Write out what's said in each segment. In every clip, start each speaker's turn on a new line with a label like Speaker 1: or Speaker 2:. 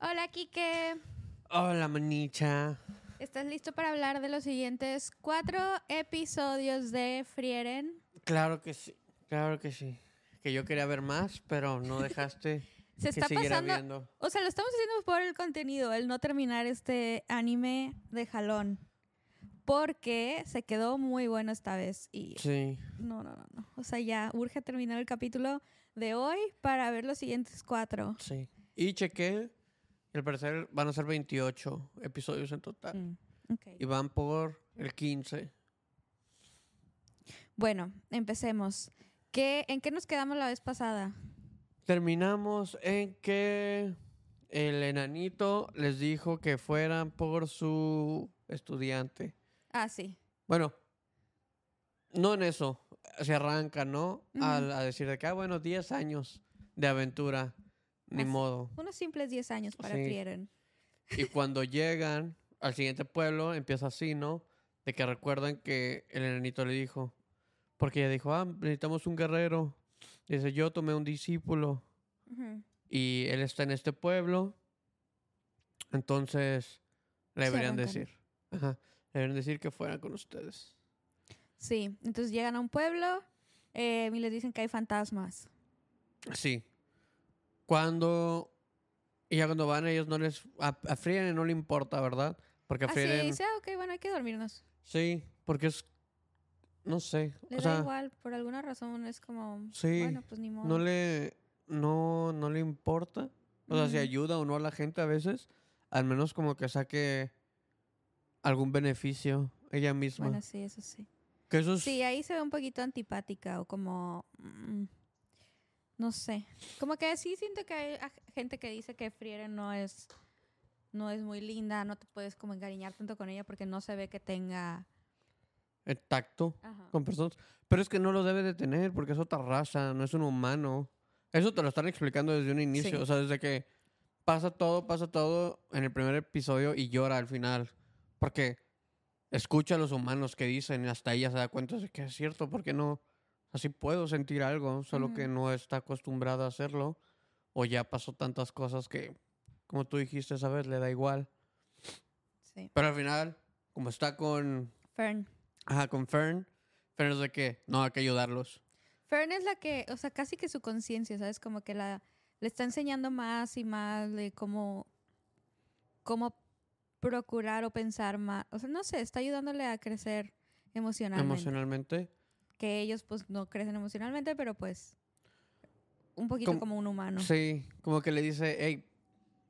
Speaker 1: Hola, Kike.
Speaker 2: Hola, manicha.
Speaker 1: ¿Estás listo para hablar de los siguientes cuatro episodios de Frieren?
Speaker 2: Claro que sí, claro que sí. Que yo quería ver más, pero no dejaste
Speaker 1: Se
Speaker 2: que
Speaker 1: está
Speaker 2: siguiera
Speaker 1: pasando.
Speaker 2: viendo.
Speaker 1: O sea, lo estamos haciendo por el contenido, el no terminar este anime de jalón. Porque se quedó muy bueno esta vez. Y
Speaker 2: Sí,
Speaker 1: no, no, no, no. O sea, ya urge terminar el capítulo de hoy para ver los siguientes cuatro.
Speaker 2: sí. Y chequé, y al parecer van a ser 28 episodios en total.
Speaker 1: Mm.
Speaker 2: Y van por el 15.
Speaker 1: Bueno, empecemos. ¿Qué, ¿En qué nos quedamos la vez pasada?
Speaker 2: Terminamos en que el enanito les dijo que fueran por su estudiante.
Speaker 1: Ah, sí.
Speaker 2: Bueno, no en eso. Se arranca, ¿no? Al- a decir de que, ah, bueno, 10 años de aventura. Ni
Speaker 1: Así.
Speaker 2: modo.
Speaker 1: Unos simples 10 años para
Speaker 2: Sí.
Speaker 1: Frieren.
Speaker 2: Y cuando llegan al siguiente pueblo, empieza así, ¿no? De que recuerdan que el enanito le dijo. Porque ella dijo, ah, necesitamos un guerrero. Dice, yo tomé un discípulo. Y él está en este pueblo. Entonces, le deberían decir. Ajá. Le deberían decir que fueran con ustedes.
Speaker 1: Sí, entonces llegan a un pueblo eh, y les dicen que hay fantasmas.
Speaker 2: Sí. Cuando. Y ya cuando van, ellos no les. A, a Frieren no le importa, ¿verdad? Porque a
Speaker 1: Así
Speaker 2: Frieren.
Speaker 1: dice, ah, ok, bueno, hay que dormirnos.
Speaker 2: Sí, porque es. No sé.
Speaker 1: Le
Speaker 2: o
Speaker 1: da
Speaker 2: sea,
Speaker 1: igual, por alguna razón es como,
Speaker 2: Sí,
Speaker 1: bueno, pues ni modo.
Speaker 2: no le. No, no le importa. O sea, si ayuda o no a la gente a veces, al menos como que saque algún beneficio ella misma.
Speaker 1: Bueno, sí, eso sí.
Speaker 2: que eso es.
Speaker 1: Sí, ahí se ve un poquito antipática o como... mm, no sé. Como que sí siento que hay gente que dice que Frieren no es, no es muy linda, no te puedes como encariñar tanto con ella porque no se ve que tenga...
Speaker 2: el tacto
Speaker 1: Ajá.
Speaker 2: con personas. Pero es que no lo debe de tener porque es otra raza, no es un humano. Eso te lo están explicando desde un inicio.
Speaker 1: Sí.
Speaker 2: O sea, desde que pasa todo, pasa todo en el primer episodio y llora al final. Porque escucha a los humanos que dicen y hasta ella se da cuenta de que es cierto, porque no. Así puedo sentir algo, solo que no está acostumbrada a hacerlo. O ya pasó tantas cosas que, como tú dijiste esa vez, le da igual.
Speaker 1: Sí.
Speaker 2: Pero al final, como está con
Speaker 1: Fern.
Speaker 2: Ajá, con Fern. Fern es de que no hay que ayudarlos.
Speaker 1: Fern es la que, o sea, casi que su conciencia, ¿sabes? Como que la le está enseñando más y más de cómo, cómo procurar o pensar más. O sea, no sé, está ayudándole a crecer emocionalmente.
Speaker 2: Emocionalmente.
Speaker 1: Que ellos, pues, no crecen emocionalmente, pero pues, un poquito
Speaker 2: Como-
Speaker 1: como un humano.
Speaker 2: Sí, como que le dice, hey,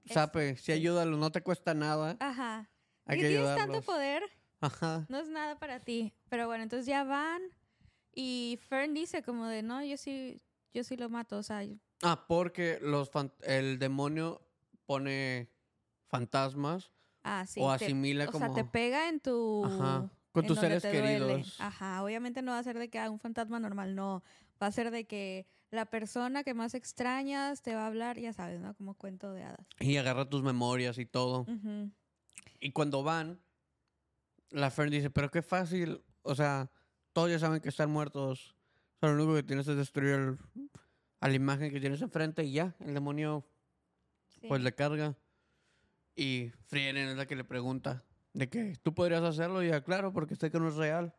Speaker 2: sape, si
Speaker 1: sí.
Speaker 2: ayúdalo, no te cuesta nada.
Speaker 1: Ajá.
Speaker 2: Hay que
Speaker 1: tienes tanto poder,
Speaker 2: Ajá.
Speaker 1: no es nada para ti. Pero bueno, entonces ya van y Fern dice como de, no, yo sí, yo sí lo mato, o sea, yo-
Speaker 2: Ah, porque los el demonio pone fantasmas
Speaker 1: Ah, sí.
Speaker 2: o
Speaker 1: te-
Speaker 2: asimila
Speaker 1: o
Speaker 2: como...
Speaker 1: sea, te pega en tu...
Speaker 2: Ajá, con tus seres
Speaker 1: duele.
Speaker 2: queridos.
Speaker 1: Ajá, obviamente no va a ser de que ah, un fantasma normal, no. Va a ser de que la persona que más extrañas te va a hablar, ya sabes, ¿no? Como cuento de hadas.
Speaker 2: Y agarra tus memorias y todo.
Speaker 1: Ujú.
Speaker 2: Y cuando van, la Fern dice, pero qué fácil. O sea, todos ya saben que están muertos. O sea, lo único que tienes es destruir el- a la imagen que tienes enfrente y ya, el demonio
Speaker 1: Sí.
Speaker 2: pues le carga. Y Frieren es la que le pregunta de que tú podrías hacerlo. Y ya, claro, porque sé que no es real.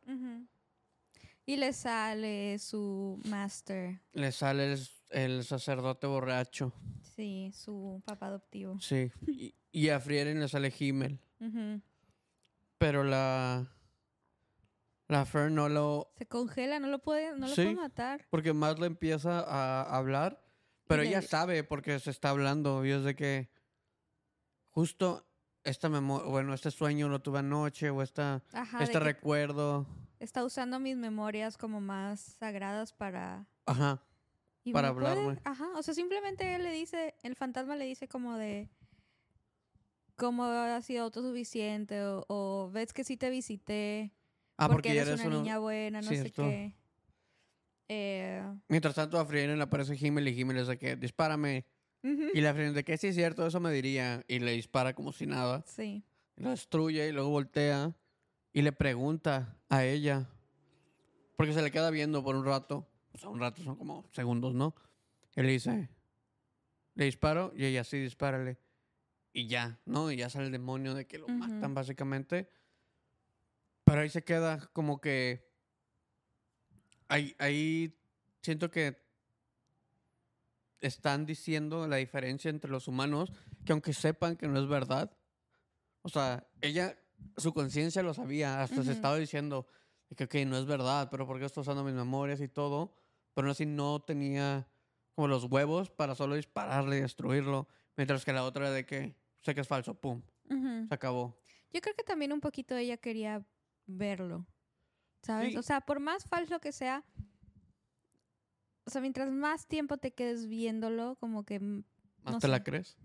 Speaker 1: Y le sale su master,
Speaker 2: Le sale el, el sacerdote borracho.
Speaker 1: sí, su papá adoptivo.
Speaker 2: Sí. Y, y a Frieren le sale Himmel. Pero la... La Fern no lo...
Speaker 1: Se congela, no lo puede, no lo
Speaker 2: Sí.
Speaker 1: puede matar.
Speaker 2: Porque más le empieza a hablar. Pero
Speaker 1: Y le-
Speaker 2: ella sabe porque se está hablando. Y es de que... Justo esta memoria... Bueno, este sueño lo tuve anoche. O esta,
Speaker 1: Ajá,
Speaker 2: este recuerdo.
Speaker 1: está usando mis memorias como más sagradas para
Speaker 2: Ajá.
Speaker 1: Y
Speaker 2: Para
Speaker 1: puede-
Speaker 2: hablarme.
Speaker 1: Ajá, o sea, simplemente él le dice, el fantasma le dice como de cómo ha sido autosuficiente o, o ves que sí te visité
Speaker 2: Ah,
Speaker 1: porque,
Speaker 2: porque,
Speaker 1: eres
Speaker 2: eres
Speaker 1: una niña buena, no
Speaker 2: Cierto.
Speaker 1: sé qué. Eh,
Speaker 2: Mientras tanto a Frieren le aparece Himmel y es de que dispárame.
Speaker 1: Ujú,
Speaker 2: Y la Frieren de que sí es cierto, eso me diría. Y le dispara como si nada.
Speaker 1: Sí.
Speaker 2: Y la destruye y luego voltea. Y le pregunta a ella. Porque se le queda viendo por un rato. O sea, un rato son como segundos, ¿no? Él dice, le disparo y ella sí, dispárale. y ya, ¿no? Y ya sale el demonio de que lo
Speaker 1: Ujú.
Speaker 2: matan básicamente. Pero ahí se queda como que... Ahí, ahí siento que están diciendo la diferencia entre los humanos, que aunque sepan que no es verdad, o sea, ella, su conciencia lo sabía, hasta se
Speaker 1: Ujú.
Speaker 2: estaba diciendo que, ok, no es verdad, pero porque estoy usando mis memorias y todo, pero aún así no tenía como los huevos para solo dispararle y destruirlo, mientras que la otra de que sé que es falso, pum,
Speaker 1: Ujú.
Speaker 2: se acabó.
Speaker 1: Yo creo que también un poquito ella quería verlo. ¿Sabes?
Speaker 2: Sí.
Speaker 1: O sea, por más falso que sea, o sea, mientras más tiempo te quedes viéndolo, como que, mm,
Speaker 2: ¿Más
Speaker 1: No
Speaker 2: te la
Speaker 1: sé.
Speaker 2: crees?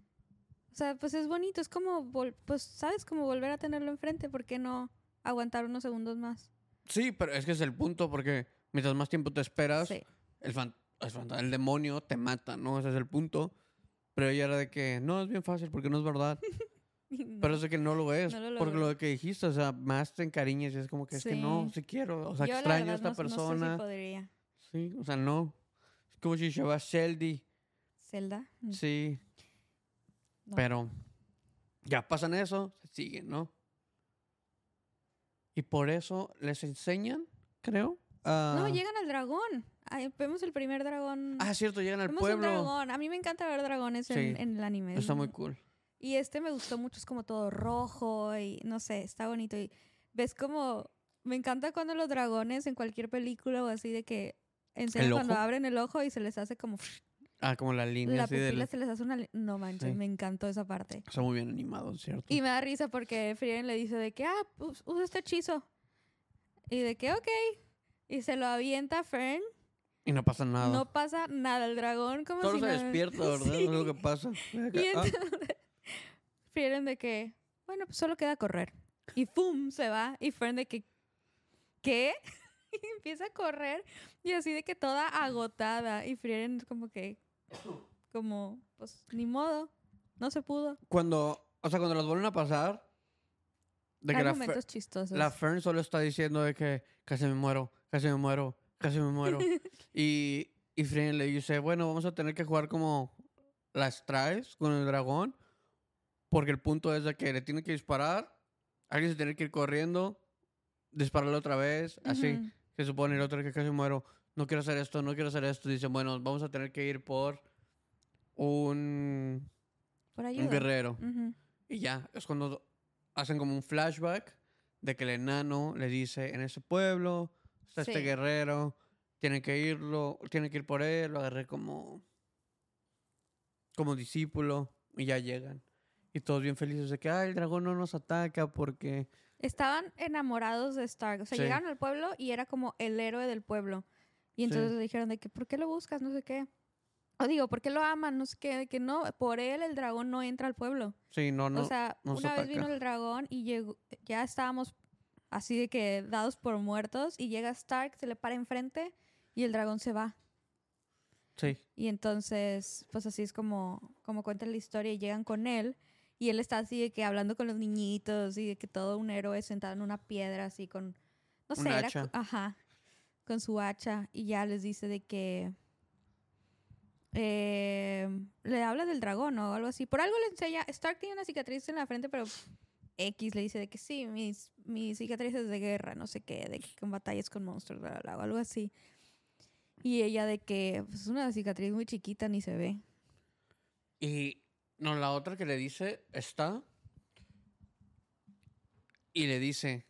Speaker 1: o sea, pues es bonito, es como, vol- pues, ¿sabes? Como volver a tenerlo enfrente, ¿por qué no aguantar unos segundos más?
Speaker 2: Sí, pero es que es el punto, porque mientras más tiempo te esperas,
Speaker 1: Sí.
Speaker 2: el, fan- el, demonio te mata, ¿no? Ese es el punto. Pero ella era de que, no, es bien fácil porque no es verdad.
Speaker 1: No.
Speaker 2: Pero es de que no lo es.
Speaker 1: No lo
Speaker 2: porque lo que dijiste, o sea, más te encariñas y es como que es que no,
Speaker 1: sí
Speaker 2: quiero. O sea,
Speaker 1: Yo,
Speaker 2: extraño a esta
Speaker 1: no- no sé si
Speaker 2: persona.
Speaker 1: podría.
Speaker 2: sí, o sea, no. Si se llama Sheldy.
Speaker 1: ¿Zelda? Mm,
Speaker 2: Sí,
Speaker 1: no.
Speaker 2: pero ya pasan eso, se siguen, ¿no? Y por eso les enseñan, creo.
Speaker 1: No, llegan al dragón. Vemos el primer dragón.
Speaker 2: Ah, cierto, llegan al
Speaker 1: vemos un
Speaker 2: pueblo.
Speaker 1: dragón. A mí me encanta ver dragones en,
Speaker 2: Sí.
Speaker 1: en el anime. es
Speaker 2: Está muy
Speaker 1: mu-
Speaker 2: cool.
Speaker 1: Y este me gustó mucho, es como todo rojo y no sé, está bonito. Y ves como, me encanta cuando los dragones en cualquier película o así de que enseñan
Speaker 2: ¿El
Speaker 1: cuando
Speaker 2: ojo?
Speaker 1: abren el ojo y se les hace como,
Speaker 2: Ah, como la línea
Speaker 1: la
Speaker 2: así
Speaker 1: pupila se les hace una, no manches,
Speaker 2: Sí.
Speaker 1: me encantó esa parte.
Speaker 2: Está muy bien animado, ¿cierto?
Speaker 1: Y me da risa porque Frieren le dice de que, ah, pues, usa este hechizo. Y de que, ok. Y se lo avienta a Fern.
Speaker 2: Y no pasa nada.
Speaker 1: No pasa nada. El dragón como
Speaker 2: Solo
Speaker 1: si
Speaker 2: se
Speaker 1: nada.
Speaker 2: despierta, ¿verdad?
Speaker 1: Sí.
Speaker 2: Es lo que pasa.
Speaker 1: Y
Speaker 2: Ah,
Speaker 1: entonces, Frieren de que, bueno, pues solo queda correr. Y ¡pum! se va. Y Fern de que, ¿qué? Y empieza a correr. Y así de que toda agotada. Y Frieren como que, como, pues, ni modo. No se pudo.
Speaker 2: Cuando, o sea, cuando las vuelven a pasar, de que
Speaker 1: Hay
Speaker 2: la, Fer-
Speaker 1: momentos chistosos.
Speaker 2: la Fern solo está diciendo de que casi me muero, casi me muero, casi me muero. y, y Frieren le dice, bueno, vamos a tener que jugar como las traes con el dragón, porque el punto es de que le tiene que disparar, alguien se tiene que ir corriendo, dispararle otra vez, así.
Speaker 1: Ujú.
Speaker 2: Se supone el otro que casi muero. No quiero hacer esto, no quiero hacer esto. Dicen, bueno, vamos a tener que ir por un,
Speaker 1: Por ayuda.
Speaker 2: un guerrero.
Speaker 1: Ujú.
Speaker 2: Y ya, es cuando hacen como un flashback de que el enano le dice, en ese pueblo está este
Speaker 1: Sí.
Speaker 2: guerrero, tienen que irlo, tienen que ir por él, lo agarré como, como discípulo y ya llegan. Y todos bien felices de que, el dragón no nos ataca porque...
Speaker 1: Estaban enamorados de Stark. O sea,
Speaker 2: Sí.
Speaker 1: llegaron al pueblo y era como el héroe del pueblo. Y entonces le dijeron de que, ¿por qué lo buscas? No sé qué. O digo, ¿por qué lo aman? No sé qué. De que no, por él el dragón no entra al pueblo.
Speaker 2: Sí, no, no.
Speaker 1: o sea, una vez vino el dragón y llegó, ya estábamos así de que dados por muertos y llega Stark, se le para enfrente y el dragón se va.
Speaker 2: sí.
Speaker 1: Y entonces, pues así es como, como cuenta la historia y llegan con él. Y él está así de que hablando con los niñitos y de que todo un héroe sentado en una piedra así con, no sé, era
Speaker 2: hacha.
Speaker 1: ajá, con su hacha. Y ya les dice de que eh, le habla del dragón o algo así. Por algo le enseña, Stark tiene una cicatriz en la frente, pero X le dice de que sí, mis, mis cicatrices de guerra, no sé qué, de que con batallas con monstruos, bla, bla, bla, o algo así. Y ella de que pues, es una cicatriz muy chiquita, ni se ve.
Speaker 2: Y no, la otra que le dice está. Y le dice: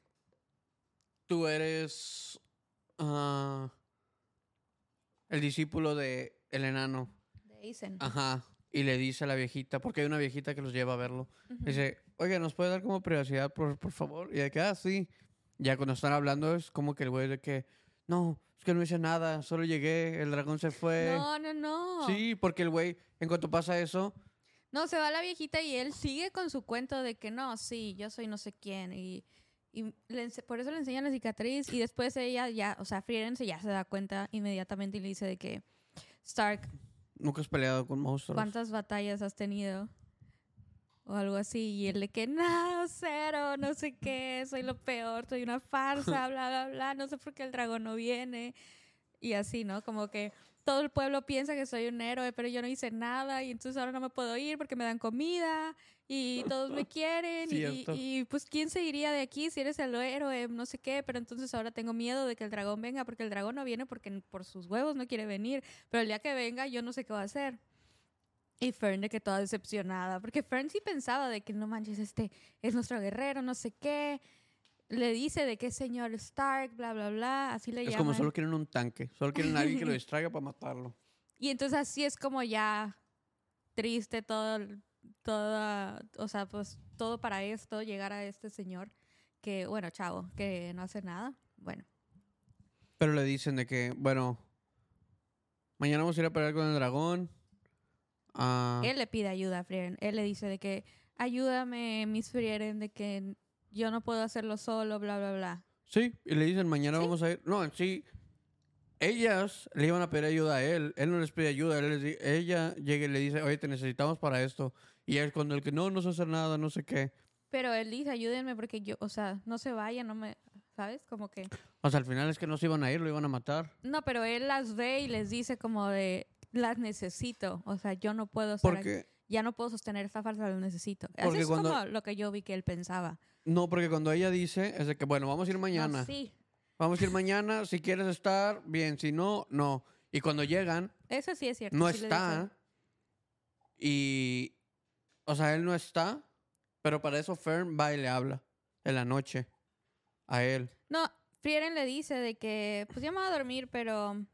Speaker 2: Tú eres. ah, el discípulo de el enano.
Speaker 1: De Aizen.
Speaker 2: Ajá. Y le dice a la viejita, porque hay una viejita que los lleva a verlo. Dice: Oiga, ¿nos puede dar como privacidad, por, por favor? Y de que, ah, sí. Ya cuando están hablando es como que el güey de que. No, es que no hice nada, solo llegué, el dragón se fue.
Speaker 1: No, no, no.
Speaker 2: Sí, porque el güey, en cuanto pasa eso,
Speaker 1: No, se va la viejita y él sigue con su cuento de que no, sí, yo soy no sé quién. Y, y le por eso le enseñan la cicatriz. Y después ella ya, o sea, Frieren se ya se da cuenta inmediatamente y le dice de que, Stark,
Speaker 2: nunca has peleado con monstruos.
Speaker 1: ¿cuántas batallas has tenido? O algo así. Y él de que, no, cero, no sé qué, soy lo peor, soy una farsa, bla, bla, bla. No sé por qué el dragón no viene. Y así, ¿no? Como que todo el pueblo piensa que soy un héroe, pero yo no hice nada y entonces ahora no me puedo ir porque me dan comida y todos me quieren y, pues quién se iría de aquí si eres el héroe, no sé qué, pero entonces ahora tengo miedo de que el dragón venga porque el dragón no viene porque por sus huevos no quiere venir, pero el día que venga yo no sé qué va a hacer. Y Fern de que toda decepcionada, porque Fern sí pensaba de que no manches, este es nuestro guerrero, no sé qué. Le dice de que es señor Stark, bla, bla, bla, así le
Speaker 2: Es
Speaker 1: llaman.
Speaker 2: como solo quieren un tanque. Solo quieren a alguien que lo distraiga para matarlo.
Speaker 1: Y entonces así es como ya triste todo, toda, o sea, pues todo para esto, llegar a este señor que, bueno, chavo, que no hace nada. Bueno,
Speaker 2: Pero le dicen de que, bueno, mañana vamos a ir a pelear con el dragón. Ah,
Speaker 1: él le pide ayuda a Frieren. Él le dice de que ayúdame, Miss Frieren, de que yo no puedo hacerlo solo, bla, bla, bla.
Speaker 2: sí, y le dicen, mañana
Speaker 1: Sí.
Speaker 2: vamos a ir. No, en sí, ellas le iban a pedir ayuda a él. Él no les pide ayuda. Él les ella llega y le dice, oye, te necesitamos para esto. Y él cuando el que no, no sé hacer nada, no sé qué.
Speaker 1: Pero él dice, ayúdenme porque yo, o sea, no se vaya, no me, ¿sabes? Como que...
Speaker 2: O sea, al final es que no se iban a ir, lo iban a matar.
Speaker 1: No, pero él las ve y les dice como de, las necesito. O sea, yo no puedo estar aquí.
Speaker 2: Porque,
Speaker 1: ya no puedo sostener esta falsa, lo necesito. Así es
Speaker 2: cuando-
Speaker 1: como lo que yo vi que él pensaba.
Speaker 2: No, porque cuando ella dice, es de que, bueno, vamos a ir
Speaker 1: No,
Speaker 2: mañana.
Speaker 1: sí,
Speaker 2: Vamos a ir mañana, si quieres estar, bien, si no, no. Y cuando llegan,
Speaker 1: eso sí es cierto.
Speaker 2: no
Speaker 1: sí
Speaker 2: está. Y, o sea, él no está, pero para eso Fern va y le habla en la noche a él.
Speaker 1: No, Frieren le dice de que, pues ya me voy a dormir, pero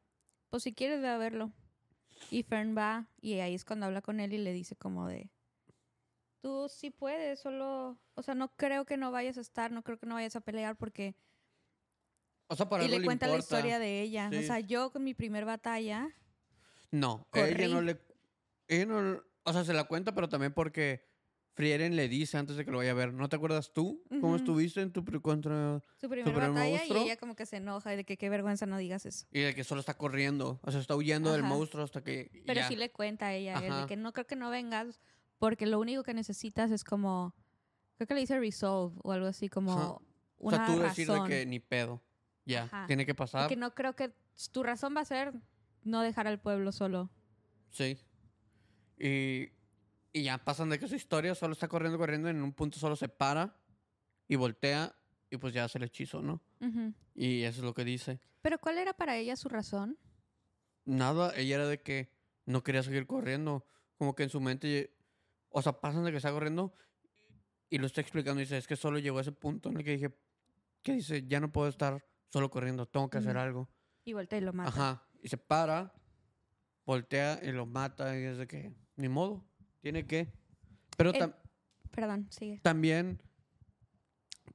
Speaker 1: pues si quieres ve a verlo. Y Fern va y ahí es cuando habla con él y le dice como de, tú sí puedes, solo, o sea, no creo que no vayas a estar, no creo que no vayas a pelear porque...
Speaker 2: O sea, para
Speaker 1: y
Speaker 2: algo
Speaker 1: le cuenta la
Speaker 2: importa.
Speaker 1: historia de ella. O
Speaker 2: Sí.
Speaker 1: sea, yo con mi primer batalla,
Speaker 2: No, ella no
Speaker 1: Corrí.
Speaker 2: le... Ella no, o sea, se la cuenta, pero también porque Frieren le dice antes de que lo vaya a ver. ¿No te acuerdas tú? ¿Cómo
Speaker 1: Ujú.
Speaker 2: estuviste en tu contra...
Speaker 1: su primer
Speaker 2: primer
Speaker 1: batalla,
Speaker 2: monstruo.
Speaker 1: y ella como que se enoja y de que qué vergüenza no digas eso.
Speaker 2: Y de que solo está corriendo. O sea, está huyendo del
Speaker 1: Ajá.
Speaker 2: monstruo hasta que...
Speaker 1: Pero
Speaker 2: ya.
Speaker 1: sí le cuenta a ella, él, de que no creo que no vengas porque lo único que necesitas es como, creo que le dice resolve o algo así, como
Speaker 2: Ajá. O
Speaker 1: una
Speaker 2: sea, tú decir de
Speaker 1: razón.
Speaker 2: que ni pedo. Ya, tiene que
Speaker 1: Y
Speaker 2: pasar.
Speaker 1: que no creo que tu razón va a ser no dejar al pueblo solo.
Speaker 2: Sí. Y, y ya pasan de que su historia solo está corriendo, corriendo, en un punto solo se para y voltea y pues ya hace el hechizo, ¿no?
Speaker 1: Ujú.
Speaker 2: Y eso es lo que dice.
Speaker 1: Pero ¿cuál era para ella su razón?
Speaker 2: Nada, ella era de que no quería seguir corriendo. Como que en su mente, o sea, pasan de que está corriendo y lo está explicando y dice, es que solo llegó a ese punto en el que dije, que dice, ya no puedo estar solo corriendo, tengo que hacer
Speaker 1: Ujú.
Speaker 2: algo.
Speaker 1: Y voltea y lo mata.
Speaker 2: Ajá. Y se para, voltea y lo mata y es de que, ni modo, tiene que. Pero
Speaker 1: El-
Speaker 2: tam-
Speaker 1: Perdón, sigue.
Speaker 2: también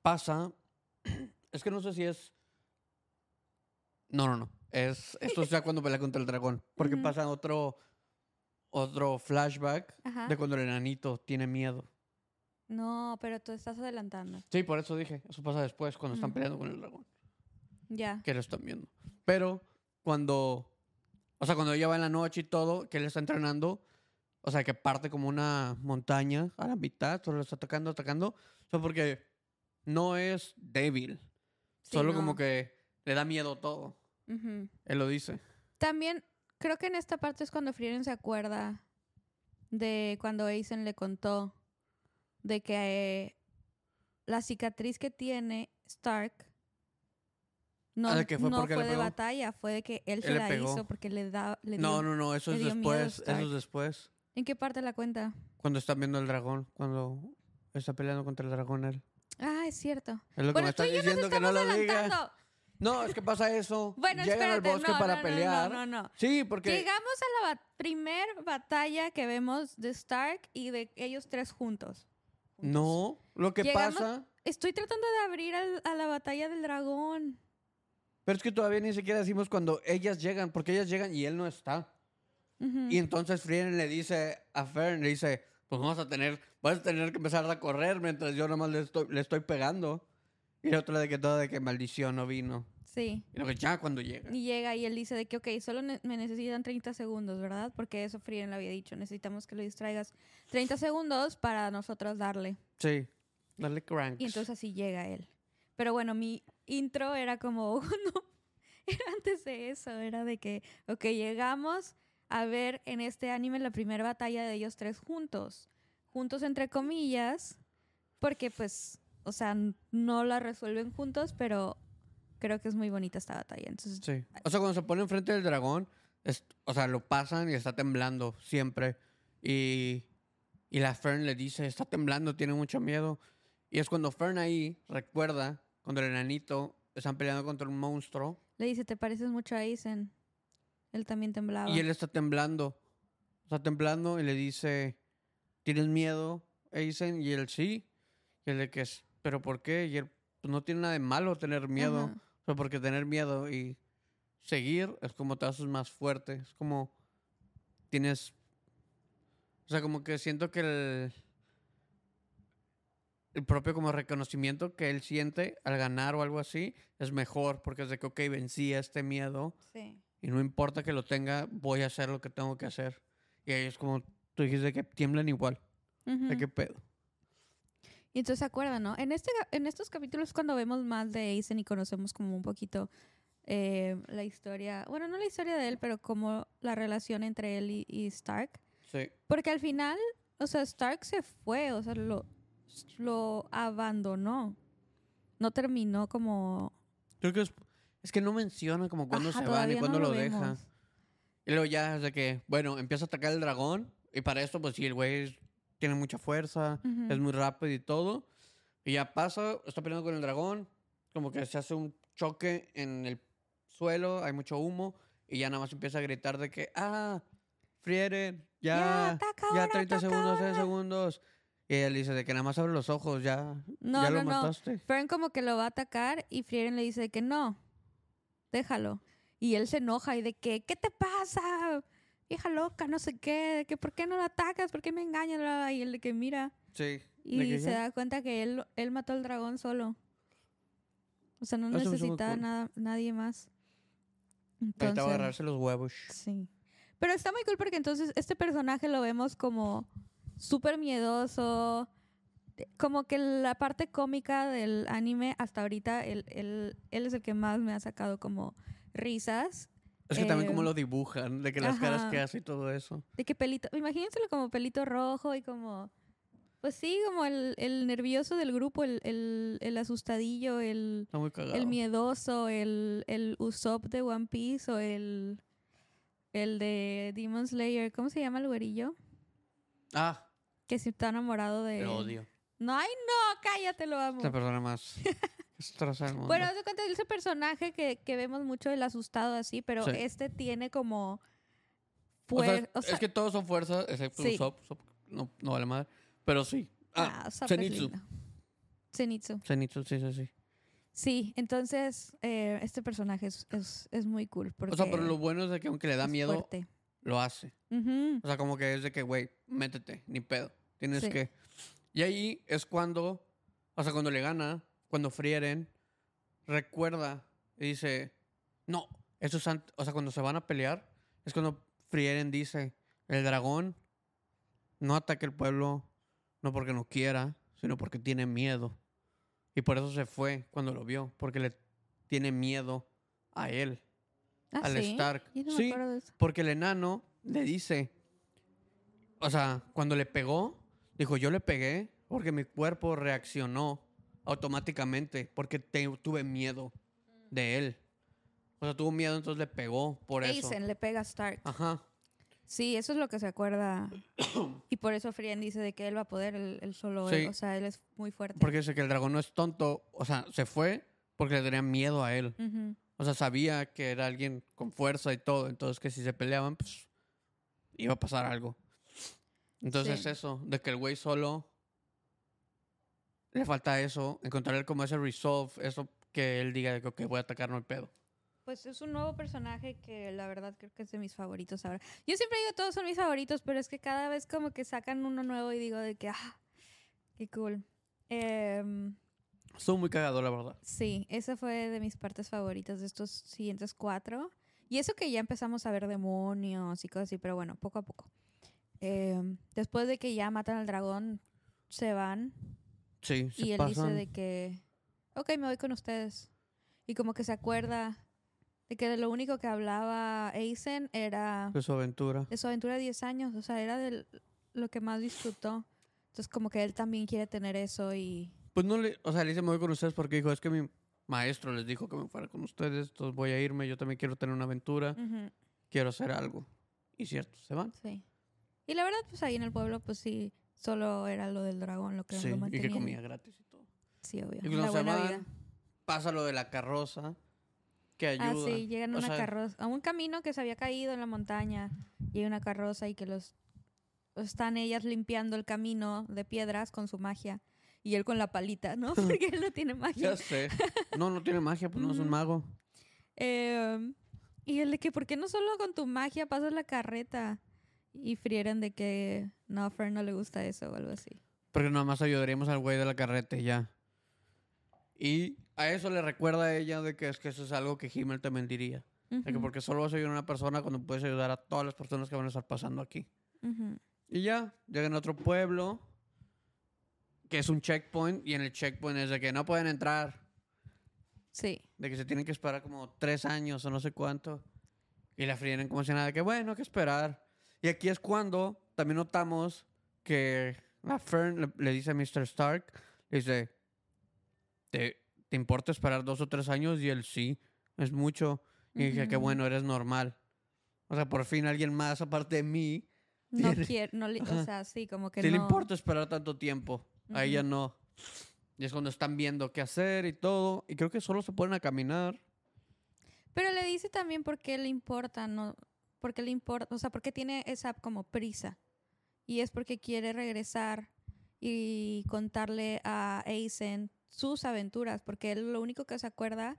Speaker 2: pasa, es que no sé si es... No, no, no. Es, esto es ya cuando pelea contra el dragón. Porque pasa otro, otro flashback
Speaker 1: Ajá.
Speaker 2: de cuando el enanito tiene miedo.
Speaker 1: No, pero tú estás adelantando.
Speaker 2: Sí, por eso dije, eso pasa después, cuando están peleando con el dragón.
Speaker 1: Ya.
Speaker 2: que lo están viendo. Pero cuando, o sea, cuando ella va en la noche y todo, que él está entrenando, o sea, que parte como una montaña a la mitad, solo lo está atacando, atacando, o sea, porque no es débil,
Speaker 1: Sí,
Speaker 2: solo
Speaker 1: no.
Speaker 2: como que le da miedo todo.
Speaker 1: Ujú.
Speaker 2: Él lo dice.
Speaker 1: También creo que en esta parte es cuando Frieren se acuerda de cuando Aizen le contó de que eh, la cicatriz que tiene Stark no,
Speaker 2: Ah, ¿de qué fue?
Speaker 1: no
Speaker 2: ¿Por qué le
Speaker 1: fue de batalla, fue de que él se
Speaker 2: Él le
Speaker 1: la
Speaker 2: pegó.
Speaker 1: hizo porque le da le
Speaker 2: No,
Speaker 1: dio-
Speaker 2: no, no, eso es después, eso
Speaker 1: Stark.
Speaker 2: es después,
Speaker 1: ¿En qué parte la cuenta?
Speaker 2: cuando están viendo el dragón, cuando está peleando contra el dragón él.
Speaker 1: Ah, es cierto.
Speaker 2: Es lo que
Speaker 1: Bueno,
Speaker 2: me estás diciendo que no lo digas. No, es que pasa eso.
Speaker 1: Bueno,
Speaker 2: Llegan al bosque
Speaker 1: no,
Speaker 2: para
Speaker 1: no,
Speaker 2: pelear.
Speaker 1: No, no, no.
Speaker 2: Sí, porque
Speaker 1: Llegamos a la ba- primer batalla que vemos de Stark y de ellos tres juntos. Juntos.
Speaker 2: no, lo que
Speaker 1: Llegamos-
Speaker 2: pasa
Speaker 1: Estoy tratando de abrir al- a la batalla del dragón.
Speaker 2: Pero es que todavía ni siquiera decimos cuando ellas llegan, porque ellas llegan y él no está. Y entonces Frieren le dice a Fern, le dice, pues vamos a tener, vas a tener que empezar a correr mientras yo nomás le estoy, le estoy pegando. Y la otra de que todo de que maldición no vino.
Speaker 1: Sí.
Speaker 2: Y lo que ya cuando llega.
Speaker 1: Y llega y él dice de que, ok, solo ne- me necesitan 30 segundos, ¿verdad? Porque eso Frieren le había dicho. Necesitamos que lo distraigas 30 segundos para nosotros darle.
Speaker 2: Sí, dale cranks.
Speaker 1: Y entonces así llega él. Pero bueno, mi intro era como cuando era antes de eso, era de que, ok, llegamos a ver en este anime la primera batalla de ellos tres juntos. Juntos entre comillas, porque pues, o sea, no la resuelven juntos, pero creo que es muy bonita esta batalla. Entonces,
Speaker 2: Sí. O sea, cuando se pone enfrente del dragón, es- o sea, lo pasan y está temblando siempre. Y, y la Fern le dice, está temblando, tiene mucho miedo. Y es cuando Fern ahí recuerda, cuando el enanito están peleando contra un monstruo
Speaker 1: le dice, ¿te pareces mucho a Aizen? Él también temblaba.
Speaker 2: y él está temblando. Está temblando y le dice, ¿tienes miedo, Aizen? Y él sí. Y él de que es, ¿pero por qué? Y él, pues no tiene nada de malo tener miedo.
Speaker 1: Ajá.
Speaker 2: O sea, porque tener miedo y seguir es como te haces más fuerte. Es como tienes. O sea, como que siento que el. El propio como reconocimiento que él siente al ganar o algo así es mejor porque es de que, ok, vencí a este miedo
Speaker 1: Sí.
Speaker 2: y no importa que lo tenga, voy a hacer lo que tengo que hacer. Y ahí es como tú dijiste que tiemblan igual. ¿De qué pedo?
Speaker 1: Y entonces se acuerdan, ¿no? En, este, en estos capítulos cuando vemos más de Aizen y conocemos como un poquito eh, la historia, bueno, no la historia de él, pero como la relación entre él y, y Stark.
Speaker 2: Sí.
Speaker 1: Porque al final, o sea, Stark se fue, o sea, lo, lo abandonó. No terminó como...
Speaker 2: Creo que es, es que no menciona como cuándo
Speaker 1: Ajá,
Speaker 2: se van y cuándo
Speaker 1: no
Speaker 2: lo,
Speaker 1: lo
Speaker 2: deja. Y luego ya es de que, bueno, empieza a atacar el dragón. Y para esto, pues sí, el güey es- tiene mucha fuerza,
Speaker 1: Ujú.
Speaker 2: es muy rápido y todo. Y ya pasa, está peleando con el dragón. Como que se hace un choque en el suelo, hay mucho humo. Y ya nada más empieza a gritar de que, ah, Frieren,
Speaker 1: Ya,
Speaker 2: ya,
Speaker 1: ataca
Speaker 2: ya,
Speaker 1: ahora,
Speaker 2: 30
Speaker 1: ataca
Speaker 2: segundos, 10
Speaker 1: ahora".
Speaker 2: segundos. Y él dice de que nada más abre los ojos, ya,
Speaker 1: No,
Speaker 2: ya
Speaker 1: no,
Speaker 2: lo
Speaker 1: no.
Speaker 2: mataste.
Speaker 1: Fern como que lo va a atacar y Frieren le dice que no, déjalo. Y él se enoja y de que, ¿qué te pasa? Vieja loca, no sé qué, de que ¿por qué no la atacas? ¿Por qué me engañas? Y él de que mira.
Speaker 2: Sí.
Speaker 1: Y
Speaker 2: que
Speaker 1: se da cuenta que él, él mató al dragón solo. O sea, no
Speaker 2: Eso
Speaker 1: necesitaba nada, nadie más. Entonces,
Speaker 2: agarrarse los huevos.
Speaker 1: sí. Pero está muy cool porque entonces este personaje lo vemos como súper miedoso. Como que la parte cómica del anime hasta ahorita, él, él, él es el que más me ha sacado como risas.
Speaker 2: Es que también
Speaker 1: Eh,
Speaker 2: como lo dibujan, de que las caras que hace y todo eso.
Speaker 1: De que pelito, imagínenselo como pelito rojo y como, pues sí, como el, el nervioso del grupo, el, el, el asustadillo, el, el miedoso, el, el Usopp de One Piece o el, el de Demon Slayer, ¿cómo se llama el güerillo?
Speaker 2: Ah,
Speaker 1: Que si está enamorado de...
Speaker 2: lo odio.
Speaker 1: No, ay no, cállate, lo amo.
Speaker 2: Esta persona más destroza el mundo.
Speaker 1: Bueno, de cuenta de ese personaje que, que vemos mucho el asustado así, pero
Speaker 2: Sí.
Speaker 1: este tiene como...
Speaker 2: o sea,
Speaker 1: fuer- o sea,
Speaker 2: es que todos son fuerzas, excepto
Speaker 1: Sí.
Speaker 2: Usopp. Usopp no, no vale madre. Pero sí. Ah,
Speaker 1: ah, Usopp es
Speaker 2: Zenitsu.
Speaker 1: Zenitsu.
Speaker 2: Zenitsu, sí, sí, sí.
Speaker 1: Sí, entonces eh, este personaje es, es, es muy cool. Porque
Speaker 2: O sea, pero lo bueno es de que aunque le da miedo,
Speaker 1: fuerte.
Speaker 2: lo hace. O sea, como que es de que, güey, métete, ni pedo. Tienes
Speaker 1: Sí.
Speaker 2: que... Y ahí es cuando, o sea, cuando le gana, cuando Frieren, recuerda y dice, no, eso es o sea, cuando se van a pelear, es cuando Frieren dice, el dragón no ataca el pueblo, no porque no quiera, sino porque tiene miedo. Y por eso se fue cuando lo vio, porque le tiene miedo a él,
Speaker 1: Ah,
Speaker 2: al
Speaker 1: ¿sí?
Speaker 2: Stark.
Speaker 1: No
Speaker 2: Sí, porque el enano le dice, o sea, cuando le pegó, dijo, yo le pegué porque mi cuerpo reaccionó automáticamente, porque te- tuve miedo de él. O sea, tuvo miedo, entonces le pegó por eso.
Speaker 1: Aizen le pega a Stark.
Speaker 2: Ajá.
Speaker 1: Sí, eso es lo que se acuerda. y por eso Friend dice de que él va a poder, él, él solo,
Speaker 2: Sí.
Speaker 1: o sea, él es muy fuerte.
Speaker 2: Porque dice que el dragón no es tonto. O sea, se fue porque le tenía miedo a él.
Speaker 1: Ujú.
Speaker 2: O sea, sabía que era alguien con fuerza y todo. Entonces, que si se peleaban, pues iba a pasar algo. Entonces,
Speaker 1: Sí.
Speaker 2: eso, de que el güey solo le falta eso, encontrar como ese resolve, eso que él diga que, ok, voy a atacar, no hay pedo.
Speaker 1: Pues es un nuevo personaje que la verdad creo que es de mis favoritos ahora. Yo siempre digo todos son mis favoritos, pero es que cada vez como que sacan uno nuevo y digo de que, ah, qué cool. Em,
Speaker 2: Estuvo muy cagado, la verdad.
Speaker 1: sí, esa fue de mis partes favoritas de estos siguientes cuatro. Y eso que ya empezamos a ver demonios y cosas así, pero bueno, poco a poco. Em, después de que ya matan al dragón, se van
Speaker 2: Sí, se
Speaker 1: y él
Speaker 2: pasan.
Speaker 1: dice de que, ok, me voy con ustedes. Y como que se acuerda De que de lo único que hablaba Aizen era
Speaker 2: De su aventura.
Speaker 1: de su aventura de 10 años. O sea, era de lo que más disfrutó. Entonces, como que él también quiere tener eso y...
Speaker 2: Pues no le, o sea, le dice me voy con ustedes porque dijo, es que mi maestro les dijo que me fuera con ustedes, entonces voy a irme, yo también quiero tener una aventura,
Speaker 1: Ujú,
Speaker 2: quiero hacer algo. Y cierto, se van.
Speaker 1: sí. Y la verdad, pues ahí en el pueblo, pues sí, solo era lo del dragón lo que
Speaker 2: Sí,
Speaker 1: lo
Speaker 2: y
Speaker 1: mantenía.
Speaker 2: que comía gratis y todo.
Speaker 1: Sí, obvio.
Speaker 2: Y
Speaker 1: La
Speaker 2: cuando se
Speaker 1: buena
Speaker 2: van,
Speaker 1: vida.
Speaker 2: pasa lo de la carroza, que ayuda.
Speaker 1: Ah, sí, llegan a una
Speaker 2: sea,
Speaker 1: carroza, a un camino que se había caído en la montaña. Y hay una carroza y que los están ellas limpiando el camino de piedras con su magia. Y él con la palita, ¿no? Porque él no tiene magia.
Speaker 2: Ya sé. No, no tiene magia, pues no es un mago.
Speaker 1: Em, y el de que, ¿por qué no solo con tu magia pasas la carreta? Y frieren de que no, a no le gusta eso o algo así.
Speaker 2: Porque nada más ayudaríamos al güey de la carreta y ya. Y a eso le recuerda a ella de que es que eso es algo que Himmel también diría. De que porque solo vas a ayudar a una persona cuando puedes ayudar a todas las personas que van a estar pasando aquí.
Speaker 1: ujú.
Speaker 2: Y ya, llegan a otro pueblo, que es un checkpoint, y en el checkpoint es de que no pueden entrar,
Speaker 1: Sí.
Speaker 2: de que se tienen que esperar como tres años o no sé cuánto. Y la frieren como si nada, de que bueno, hay que esperar. Y aquí es cuando también notamos que la Fern le, le dice a Mr. Stark, le dice, ¿te, ¿te importa esperar dos o tres años? Y él sí, es mucho. Y dije, qué bueno, eres normal. O sea, por fin alguien más aparte de mí
Speaker 1: No quiere, no le- o sea, sí, como que
Speaker 2: Sí
Speaker 1: no.
Speaker 2: le importa esperar tanto tiempo. A ella no. Y es cuando están viendo qué hacer y todo. Y creo que solo se ponen a caminar.
Speaker 1: Pero le dice también por qué le importa, no, por qué le importa, o sea, por qué tiene esa como prisa. Y es porque quiere regresar y contarle a Aizen sus aventuras, porque él lo único que se acuerda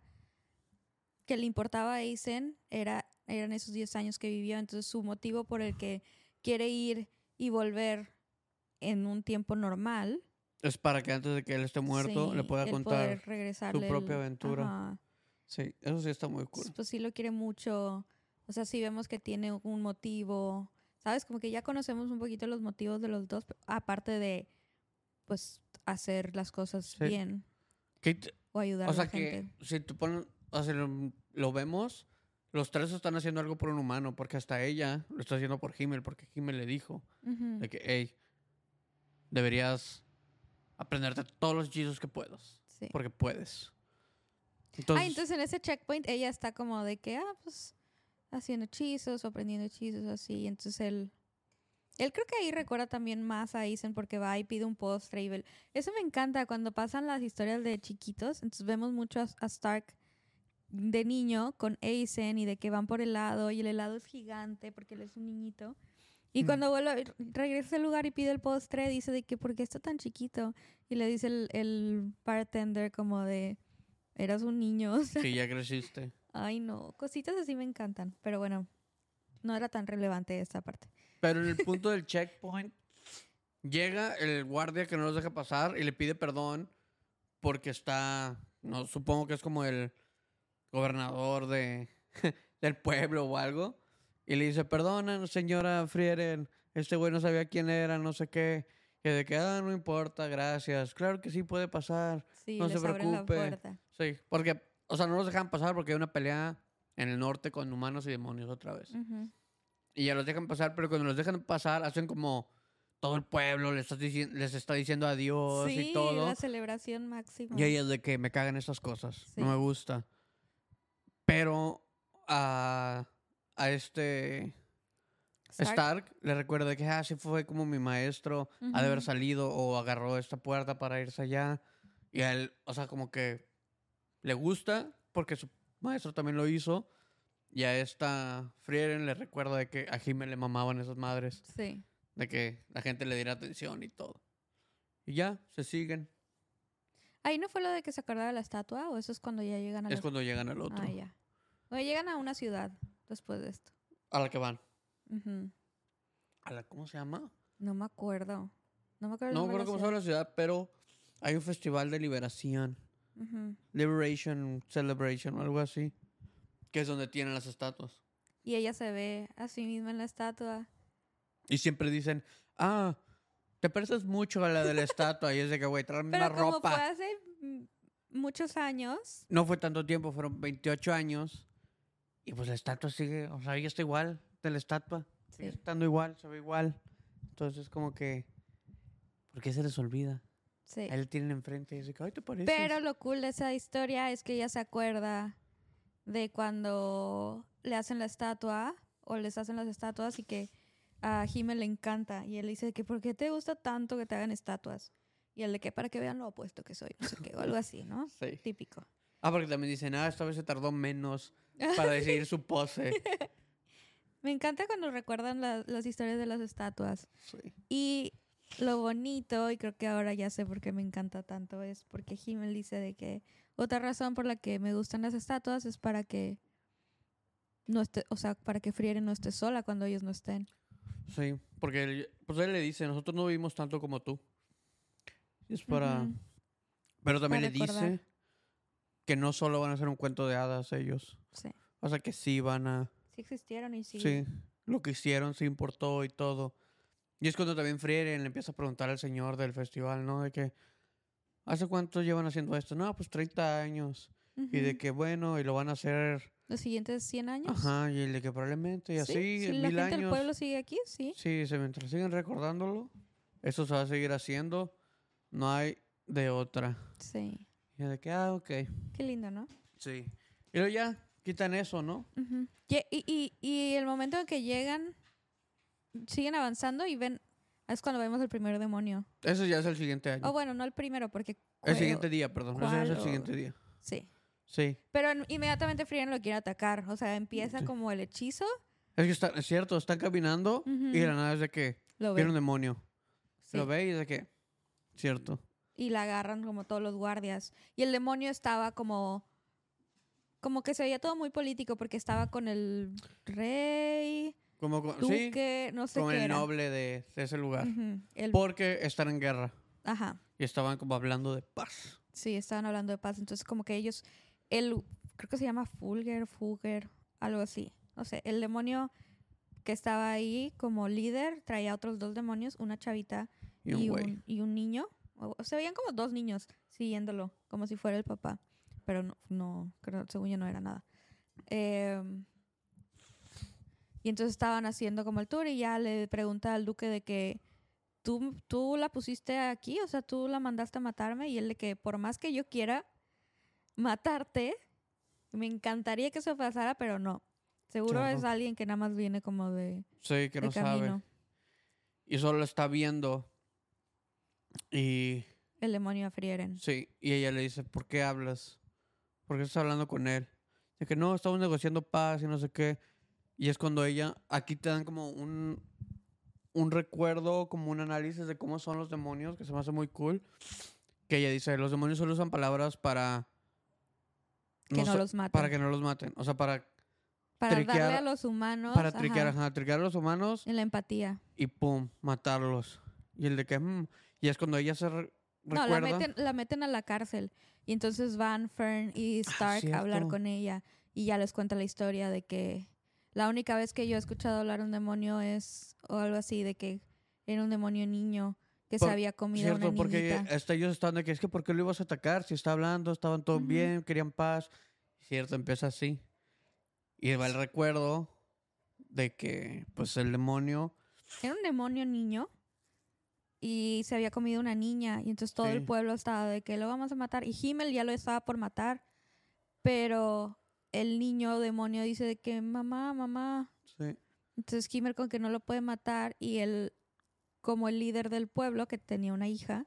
Speaker 1: que le importaba a Aizen era, eran esos 10 años que vivió. Entonces su motivo por el que quiere ir y volver en un tiempo normal.
Speaker 2: Es para que antes de que él esté muerto le
Speaker 1: sí,
Speaker 2: pueda
Speaker 1: él
Speaker 2: contar.
Speaker 1: poder regresarle el-
Speaker 2: propia aventura.
Speaker 1: Ajá.
Speaker 2: Sí, eso sí está muy cool.
Speaker 1: Pues sí lo quiere mucho. O sea, sí vemos que tiene un motivo. ¿Sabes? Como que ya conocemos un poquito los motivos de los dos, aparte de, pues, hacer las cosas
Speaker 2: Sí.
Speaker 1: bien
Speaker 2: Que
Speaker 1: o ayudar
Speaker 2: o
Speaker 1: a
Speaker 2: sea
Speaker 1: la
Speaker 2: que
Speaker 1: gente.
Speaker 2: si tú pones, o sea, lo, lo vemos, los tres están haciendo algo por un humano, porque hasta ella lo está haciendo por Himmel, porque Himmel le dijo de que, hey, deberías aprenderte todos los hechizos que puedas,
Speaker 1: Sí.
Speaker 2: porque puedes. Entonces,
Speaker 1: ah, entonces en ese checkpoint ella está como de que, ah, pues, haciendo hechizos o aprendiendo hechizos así. Entonces él. Él creo que ahí recuerda también más a Aizen porque va y pide un postre. Y ve- Eso me encanta cuando pasan las historias de chiquitos. Entonces vemos mucho a, a Stark de niño con Aizen y de que van por helado y el helado es gigante porque él es un niñito. Y
Speaker 2: Mm.
Speaker 1: cuando vuelve, regresa al lugar y pide el postre, dice de que ¿por qué está tan chiquito? Y le dice el, el bartender como de, eras un niño. o sea,
Speaker 2: sí, ya creciste.
Speaker 1: Ay, no, cositas así me encantan. Pero bueno, no era tan relevante esta parte.
Speaker 2: Pero en el punto del checkpoint, llega el guardia que no los deja pasar y le pide perdón porque está, no supongo que es como el gobernador de, del pueblo o algo. Y le dice, perdona, señora Frieren, este güey no sabía quién era, no sé qué. Y de que, ah, no importa, gracias. Claro que sí puede pasar.
Speaker 1: Sí,
Speaker 2: No se
Speaker 1: les abren la
Speaker 2: preocupe.
Speaker 1: puerta.
Speaker 2: Sí, porque, o sea, no los dejan pasar porque hay una pelea en el norte con humanos y demonios otra vez.
Speaker 1: Ujú.
Speaker 2: Y ya los dejan pasar, pero cuando los dejan pasar, hacen como todo el pueblo les está, les está diciendo adiós
Speaker 1: Sí,
Speaker 2: y todo.
Speaker 1: la celebración máxima.
Speaker 2: Y ellos de que me cagan estas cosas.
Speaker 1: Sí.
Speaker 2: No me gusta. Pero a, a este
Speaker 1: Stark.
Speaker 2: Stark le recuerda que ah, sí fue como mi maestro, ha de haber salido o agarró esta puerta para irse allá. Y a él, o sea, como que le gusta porque su maestro también lo hizo. Y a esta Frieren le recuerda de que a Jimmy le mamaban esas madres,
Speaker 1: Sí.
Speaker 2: de que la gente le diera atención y todo. Y ya, se siguen.
Speaker 1: Ahí no fue lo de que se acordaba de la estatua o eso es cuando ya llegan a
Speaker 2: Es
Speaker 1: la
Speaker 2: cuando llegan al otro.
Speaker 1: Ah, ya. O llegan a una ciudad después de esto.
Speaker 2: A la que van. ¿A la cómo se llama?
Speaker 1: No me acuerdo. No me acuerdo.
Speaker 2: No me acuerdo cómo se
Speaker 1: la
Speaker 2: llama la ciudad, pero hay un festival de liberación.
Speaker 1: Ujú.
Speaker 2: Liberation Celebration o algo así. Que es donde tienen las estatuas.
Speaker 1: Y ella se ve a sí misma en la estatua.
Speaker 2: Y siempre dicen, ah, te pareces mucho a la de la estatua. Y es de que, güey, tráeme
Speaker 1: Pero
Speaker 2: una
Speaker 1: como
Speaker 2: ropa.
Speaker 1: fue hace muchos años.
Speaker 2: No fue tanto tiempo, fueron 28 años. Y pues la estatua sigue, o sea, ella está igual de la estatua. Sigue
Speaker 1: Sí.
Speaker 2: estando igual, se ve igual. Entonces, como que, ¿por qué se les olvida?
Speaker 1: Sí.
Speaker 2: Ahí tienen enfrente y dice, ay, te pareces.
Speaker 1: Pero lo cool de esa historia es que ella se acuerda de cuando le hacen la estatua o les hacen las estatuas y que a Jime le encanta. Y él dice que ¿por qué te gusta tanto que te hagan estatuas? Y él de que para que vean lo opuesto que soy, no sé qué, o algo así, ¿no?
Speaker 2: Sí.
Speaker 1: Típico.
Speaker 2: Ah, porque también dicen, ah, esta vez se tardó menos para decidir su pose.
Speaker 1: Me encanta cuando recuerdan la- las historias de las estatuas.
Speaker 2: Sí.
Speaker 1: Y lo bonito, y creo que ahora ya sé por qué me encanta tanto, es porque Himmel dice de que otra razón por la que me gustan las estatuas es para que no esté, o sea, para que Frieren no esté sola cuando ellos no estén.
Speaker 2: Sí, porque él, pues él le dice, nosotros no vivimos tanto como tú. Y es para... Pero también
Speaker 1: Para
Speaker 2: le
Speaker 1: recordar.
Speaker 2: dice que no solo van a ser un cuento de hadas ellos.
Speaker 1: Sí.
Speaker 2: O sea, que sí van a...
Speaker 1: Sí existieron y sí.
Speaker 2: Sí, lo que hicieron sí importó y todo. Y es cuando también Frieren le empieza a preguntar al señor del festival, ¿no? De que, ¿hace cuánto llevan haciendo esto? No, pues 30 años. Y de que, bueno, y lo van a hacer...
Speaker 1: Los siguientes 100 años.
Speaker 2: Ajá, y de que probablemente, y
Speaker 1: Sí,
Speaker 2: así,
Speaker 1: si
Speaker 2: en
Speaker 1: la
Speaker 2: mil
Speaker 1: gente
Speaker 2: años.
Speaker 1: del pueblo sigue aquí, sí.
Speaker 2: Sí, se mientras siguen recordándolo, eso se va a seguir haciendo. No hay de otra.
Speaker 1: Sí.
Speaker 2: Y de que, ah, ok.
Speaker 1: Qué lindo, ¿no?
Speaker 2: Sí. Y luego ya quitan eso, ¿no?
Speaker 1: Ujú. Y, y, y, y el momento en que llegan, siguen avanzando y ven, es cuando vemos el primer demonio.
Speaker 2: Eso ya es el siguiente año.
Speaker 1: O bueno, no el primero, porque...
Speaker 2: el siguiente día, perdón. Ese es el siguiente día.
Speaker 1: Sí.
Speaker 2: Sí.
Speaker 1: Pero en- inmediatamente Frieren lo quiere atacar. O sea, empieza
Speaker 2: Sí.
Speaker 1: como el hechizo.
Speaker 2: Es que está, es cierto, están caminando y de la nada es de que
Speaker 1: Lo
Speaker 2: viene
Speaker 1: ve.
Speaker 2: un demonio.
Speaker 1: sí,
Speaker 2: Lo ve y es de que, cierto.
Speaker 1: Y la agarran como todos los guardias. Y el demonio estaba como... Como que se veía todo muy político porque estaba con el rey,
Speaker 2: Como con, sí,
Speaker 1: duque, no sé
Speaker 2: con
Speaker 1: qué
Speaker 2: el
Speaker 1: era.
Speaker 2: noble de, de ese lugar.
Speaker 1: El-
Speaker 2: Porque están en guerra
Speaker 1: Ajá.
Speaker 2: y estaban como hablando de paz.
Speaker 1: Sí, estaban hablando de paz. Entonces, como que ellos, el, creo que se llama Fulger, Fulger, algo así. No sé, el demonio que estaba ahí como líder traía otros dos demonios, una chavita
Speaker 2: Y un güey.
Speaker 1: un, y un niño. O, se veían como dos niños siguiéndolo, como si fuera el papá. Pero no, no creo, según yo no era nada. Em, y entonces estaban haciendo como el tour y ya le pregunta al duque de que ¿tú, tú la pusiste aquí, o sea, tú la mandaste a matarme y él de que por más que yo quiera matarte, me encantaría que eso pasara, pero no. Seguro es
Speaker 2: Claro.
Speaker 1: alguien que nada más viene como de,
Speaker 2: Sí, que
Speaker 1: de
Speaker 2: no
Speaker 1: camino.
Speaker 2: sabe. Y solo está viendo. Y
Speaker 1: El demonio a Frieren.
Speaker 2: sí, y ella le dice, ¿por qué hablas? ¿Por qué estás hablando con él? De que no, estamos negociando paz y no sé qué. Y es cuando ella, aquí te dan como un, un recuerdo, como un análisis de cómo son los demonios, que se me hace muy cool. Que ella dice, los demonios solo usan palabras para...
Speaker 1: Que no, los maten.
Speaker 2: Para que no los maten. O sea, para,
Speaker 1: Para
Speaker 2: triquear-
Speaker 1: darle a los humanos
Speaker 2: para triquear,
Speaker 1: ajá,
Speaker 2: ajá, triquear a los humanos
Speaker 1: en la empatía.
Speaker 2: y pum, matarlos. Y el de que, mm, y es cuando ella se re-
Speaker 1: No, la meten, la meten a la cárcel. Y entonces van Fern y Stark a hablar
Speaker 2: Ah,
Speaker 1: con ella. Y ya les cuenta la historia de que la única vez que yo he escuchado hablar un demonio es, o algo así, de que era un demonio niño que
Speaker 2: Por-
Speaker 1: se había comido a
Speaker 2: Cierto,
Speaker 1: una
Speaker 2: porque
Speaker 1: niñita.
Speaker 2: hasta ellos estaban de que es que ¿por qué lo ibas a atacar? Si está hablando, estaban todos
Speaker 1: Ujú.
Speaker 2: bien, querían paz. Cierto, empieza así. Y va el recuerdo de que, pues, el demonio.
Speaker 1: Era un demonio niño y se había comido una niña. Y entonces todo el
Speaker 2: Sí.
Speaker 1: pueblo estaba de que lo vamos a matar. Y Himmel ya lo estaba por matar. Pero el niño demonio dice de que mamá, mamá.
Speaker 2: Sí,
Speaker 1: Entonces Himmel con que no lo puede matar y él, como el líder del pueblo, que tenía una hija,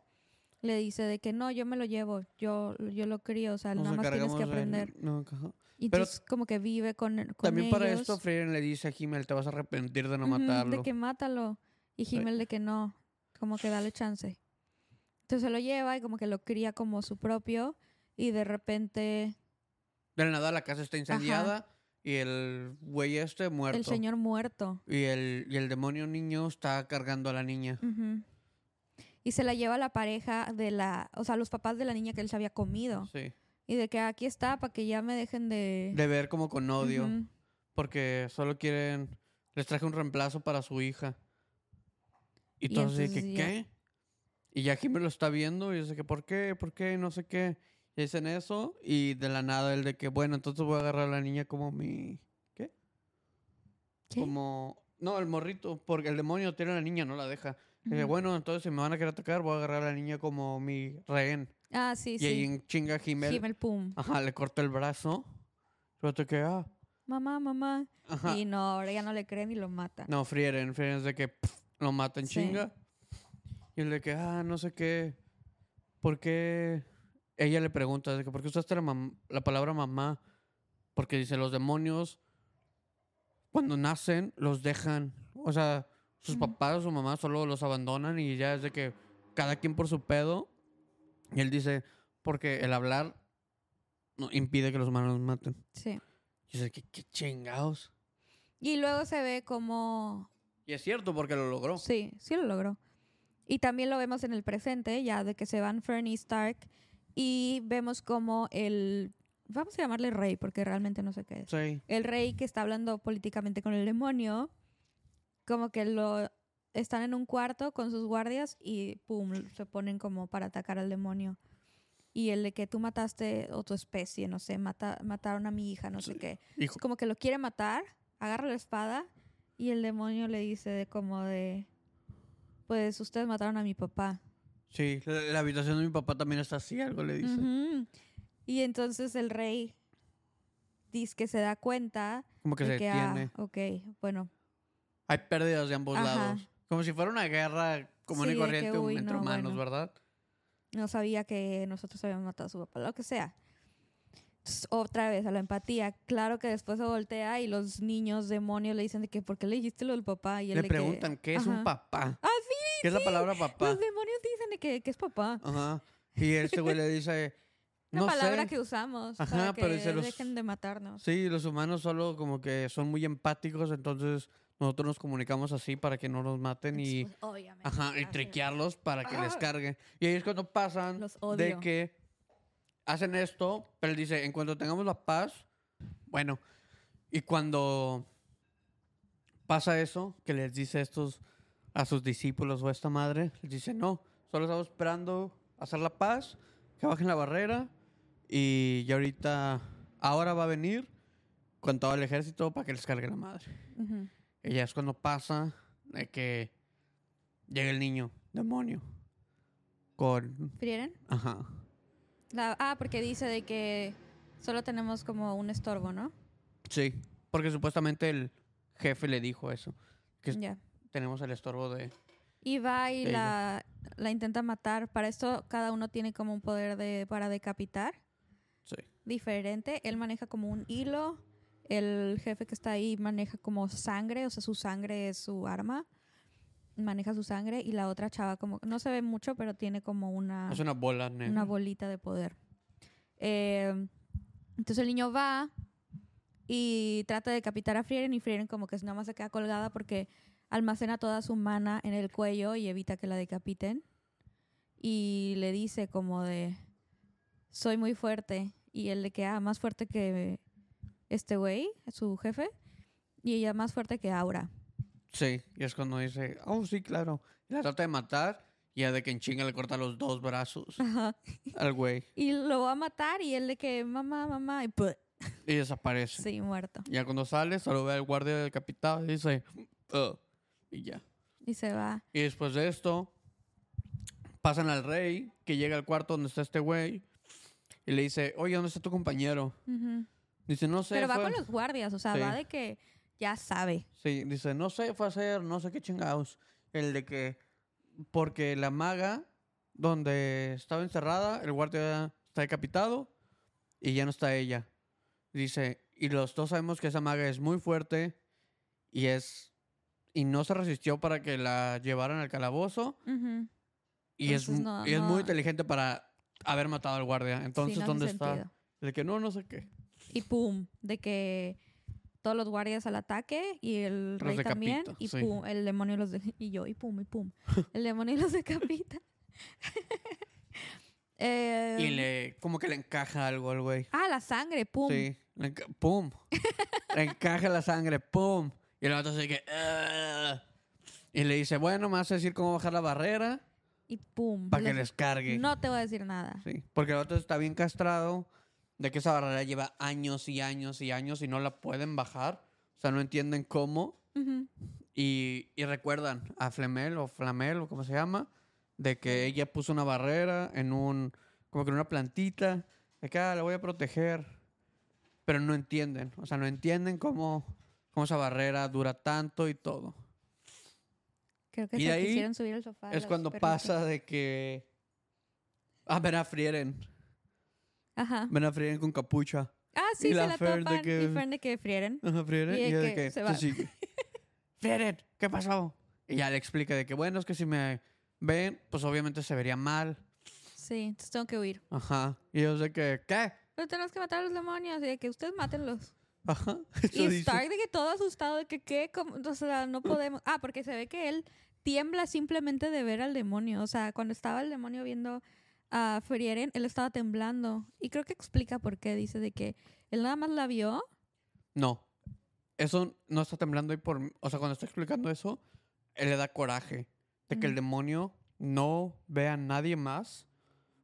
Speaker 1: le dice de que no, yo me lo llevo, yo, yo lo crío, o sea,
Speaker 2: nos
Speaker 1: nada más tienes que aprender.
Speaker 2: no.
Speaker 1: Y
Speaker 2: Pero
Speaker 1: entonces como que vive con, con
Speaker 2: También para
Speaker 1: ellos.
Speaker 2: esto, Frieren le dice a Himmel, te vas a arrepentir de no matarlo.
Speaker 1: De que mátalo. Y
Speaker 2: Sí.
Speaker 1: Himmel de que no, como que dale chance. Entonces se lo lleva y como que lo cría como su propio y de repente
Speaker 2: De la nada la casa está incendiada y el güey este muerto.
Speaker 1: el señor muerto.
Speaker 2: Y el, y el demonio niño está cargando a la niña.
Speaker 1: Y se la lleva la pareja de la, o sea, los papás de la niña que él se había comido.
Speaker 2: Sí.
Speaker 1: Y de que aquí está para que ya me dejen de...
Speaker 2: De ver como con odio. Porque solo quieren. Les traje un reemplazo para su hija. Y,
Speaker 1: entonces ya-
Speaker 2: ¿qué? Y ya Jimmy lo está viendo y dice que, ¿por qué? ¿Por qué? No sé qué. Dicen eso. Y de la nada, el de que, bueno, entonces voy a agarrar a la niña como mi.
Speaker 1: ¿Qué?
Speaker 2: como... No, el morrito, porque el demonio tiene a la niña, no la deja. Dice, bueno, entonces si me van a querer atacar, voy a agarrar a la niña como mi rehén.
Speaker 1: Ah, sí,
Speaker 2: y ahí
Speaker 1: sí.
Speaker 2: en chinga Himmel,
Speaker 1: Himmel, pum.
Speaker 2: ajá, le corta el brazo. Pero que, ah,
Speaker 1: Mamá, mamá.
Speaker 2: ajá.
Speaker 1: Y no, ahora ya no le creen y lo matan.
Speaker 2: No, frieren, frieren es de que lo matan
Speaker 1: Sí.
Speaker 2: chinga. Y el de que, ah, no sé qué. ¿Por qué? Ella le pregunta, de que, ¿por qué usaste la, mam- la palabra mamá? Porque dice, los demonios, cuando nacen, los dejan. O sea, sus papás o su mamá solo los abandonan y ya es de que cada quien por su pedo. Y él dice, porque el hablar no, impide que los humanos maten.
Speaker 1: Sí.
Speaker 2: Y dice, ¿qué, qué chingados?
Speaker 1: Y luego se ve como...
Speaker 2: Y es cierto, porque lo logró.
Speaker 1: Sí, sí lo logró. Y también lo vemos en el presente, ya de que se van Fern y Stark. Y vemos como el... Vamos a llamarle rey, porque realmente no sé qué es.
Speaker 2: Sí.
Speaker 1: El rey que está hablando políticamente con el demonio, como que lo... Están en un cuarto con sus guardias y pum, se ponen como para atacar al demonio. Y el de que tú mataste o tu especie, no sé, mata, mataron a mi hija, no sé qué.
Speaker 2: Hijo,
Speaker 1: como que lo quiere matar, agarra la espada y el demonio le dice de como de, pues ustedes mataron a mi papá.
Speaker 2: Sí, la, la habitación de mi papá también está así, algo le dice.
Speaker 1: Ujú. Y entonces el rey dice que se da cuenta
Speaker 2: Como que
Speaker 1: de
Speaker 2: se
Speaker 1: que, ah,
Speaker 2: detiene.
Speaker 1: ok, bueno,
Speaker 2: Hay pérdidas de ambos
Speaker 1: Ajá.
Speaker 2: lados. Como si fuera una guerra común
Speaker 1: Sí,
Speaker 2: y
Speaker 1: de que,
Speaker 2: corriente
Speaker 1: uy,
Speaker 2: entre
Speaker 1: no,
Speaker 2: humanos,
Speaker 1: bueno.
Speaker 2: ¿verdad?
Speaker 1: no sabía que nosotros habíamos matado a su papá, lo que sea. Entonces, otra vez a la empatía. Claro que después se voltea y los niños demonios le dicen de que ¿por qué le dijiste lo del papá? Y él
Speaker 2: Le
Speaker 1: que-
Speaker 2: preguntan, ¿qué es un
Speaker 1: Ajá.
Speaker 2: papá?
Speaker 1: Ah, sí,
Speaker 2: ¿Qué es la palabra papá?
Speaker 1: los demonios que, que es papá.
Speaker 2: Ajá. Y este güey le dice,
Speaker 1: Una
Speaker 2: no
Speaker 1: palabra
Speaker 2: sé.
Speaker 1: que usamos
Speaker 2: Ajá,
Speaker 1: para que
Speaker 2: pero dice los-
Speaker 1: dejen de matarnos.
Speaker 2: Sí, los humanos solo como que son muy empáticos, entonces nosotros nos comunicamos así para que no nos maten y...
Speaker 1: Pues, obviamente.
Speaker 2: Ajá, y triquearlos para que les
Speaker 1: Ah.
Speaker 2: carguen. Y ahí es cuando pasan
Speaker 1: Los
Speaker 2: de que hacen esto, pero él dice, en cuanto tengamos la paz, bueno, y cuando pasa eso, que les dice estos a sus discípulos o a esta madre, les dice, no, solo estamos esperando hacer la paz, que bajen la barrera, y ya ahorita, ahora va a venir con todo el ejército para que les cargue la madre.
Speaker 1: Ujú.
Speaker 2: Y ya es cuando pasa de que llega el niño, demonio, con...
Speaker 1: ¿Frieren?
Speaker 2: Ajá.
Speaker 1: La- ah, porque dice de que solo tenemos como un estorbo, ¿no?
Speaker 2: Sí, porque supuestamente el jefe le dijo eso, que
Speaker 1: Ya.
Speaker 2: tenemos el estorbo de...
Speaker 1: Y va y la, la intenta matar. Para esto cada uno tiene como un poder de para decapitar
Speaker 2: Sí.
Speaker 1: diferente. Él maneja como un hilo. El jefe que está ahí maneja como sangre, o sea, su sangre es su arma. Maneja su sangre y la otra chava como no se ve mucho, pero tiene como una
Speaker 2: Es una bola negra.
Speaker 1: una bolita de poder. Eh, entonces el niño va y trata de decapitar a Frieren y Frieren como que nada más se queda colgada porque almacena toda su mana en el cuello y evita que la decapiten. Y le dice como de, soy muy fuerte. Y él le queda más fuerte que este güey, su jefe. Y ella más fuerte que Aura.
Speaker 2: Sí, y es cuando dice, oh, sí, claro. Y la trata de matar y ya de que en chinga le corta los dos brazos
Speaker 1: Ajá.
Speaker 2: al güey
Speaker 1: Y lo va a matar y él de que, mamá, mamá, y ¡pua!
Speaker 2: y desaparece.
Speaker 1: sí, muerto.
Speaker 2: Ya cuando sale, solo ve al guardia decapitado y dice, "Ugh", y ya.
Speaker 1: Y se va.
Speaker 2: Y después de esto, pasan al rey, que llega al cuarto donde está este güey, y le dice, oye, ¿dónde está tu compañero? Dice, no sé.
Speaker 1: Pero va
Speaker 2: fue-
Speaker 1: con los guardias, o sea,
Speaker 2: Sí.
Speaker 1: va de que ya sabe.
Speaker 2: Sí, dice, no sé, fue a hacer, no sé qué chingados. El de que, porque la maga, donde estaba encerrada, el guardia está decapitado y ya no está ella. Dice, y los dos sabemos que esa maga es muy fuerte y es, y no se resistió para que la llevaran al calabozo y, es,
Speaker 1: Entonces,
Speaker 2: mu-
Speaker 1: no-
Speaker 2: y es muy inteligente para haber matado al guardia. Entonces,
Speaker 1: Sí, no hace
Speaker 2: ¿dónde está? de que no, no sé qué.
Speaker 1: Y pum, de que todos los guardias al ataque y el
Speaker 2: Los
Speaker 1: rey también. Y
Speaker 2: sí.
Speaker 1: pum, el demonio los de- y yo, y pum, y pum. El demonio los decapita. Eh,
Speaker 2: Y le, como que le encaja algo al güey.
Speaker 1: Ah, la sangre, pum.
Speaker 2: Sí, le pum. le encaja la sangre, pum. Y el vato se que. "Ugh". Y le dice, bueno, me vas a decir cómo bajar la barrera
Speaker 1: Y pum.
Speaker 2: para que
Speaker 1: les-
Speaker 2: les cargue.
Speaker 1: No te voy a decir nada.
Speaker 2: Sí, porque el vato está bien castrado de que esa barrera lleva años y años y años y no la pueden bajar. O sea, no entienden cómo.
Speaker 1: Ujú.
Speaker 2: Y, y recuerdan a Flemel o Flamel o como se llama, de que ella puso una barrera en un, como que en una plantita, de que ah, la voy a proteger, pero no entienden, o sea, no entienden cómo, cómo esa barrera dura tanto y todo.
Speaker 1: Creo que
Speaker 2: Y
Speaker 1: se
Speaker 2: ahí
Speaker 1: quisieron subir al sofá.
Speaker 2: es cuando
Speaker 1: perritos.
Speaker 2: pasa de que, ah, ven a Frieren,
Speaker 1: Ajá.
Speaker 2: ven a Frieren con capucha.
Speaker 1: Ah, sí,
Speaker 2: Y
Speaker 1: se
Speaker 2: la
Speaker 1: la
Speaker 2: Fer de que-
Speaker 1: Y Fern de que frieren.
Speaker 2: Ajá, Frieren,
Speaker 1: Y de
Speaker 2: de
Speaker 1: que
Speaker 2: que
Speaker 1: se va.
Speaker 2: Frieren, ¿qué pasó? Y ya le explica de que, bueno, es que si me ven, pues obviamente se vería mal.
Speaker 1: Sí, entonces tengo que huir.
Speaker 2: Ajá. Y ellos de que, ¿qué?
Speaker 1: Pero tenemos que matar a los demonios y de que ustedes mátenlos.
Speaker 2: Ajá.
Speaker 1: Y. Stark de que todo asustado de que qué, ¿Cómo? o sea, no podemos. Ah, porque se ve que él tiembla simplemente de ver al demonio. O sea, cuando estaba el demonio viendo a Frieren, él estaba temblando. Y creo que explica por qué. Dice de que él nada más la vio.
Speaker 2: No. Eso no está temblando ahí por... O sea, cuando está explicando eso, él le da coraje de que el demonio no vea a nadie más.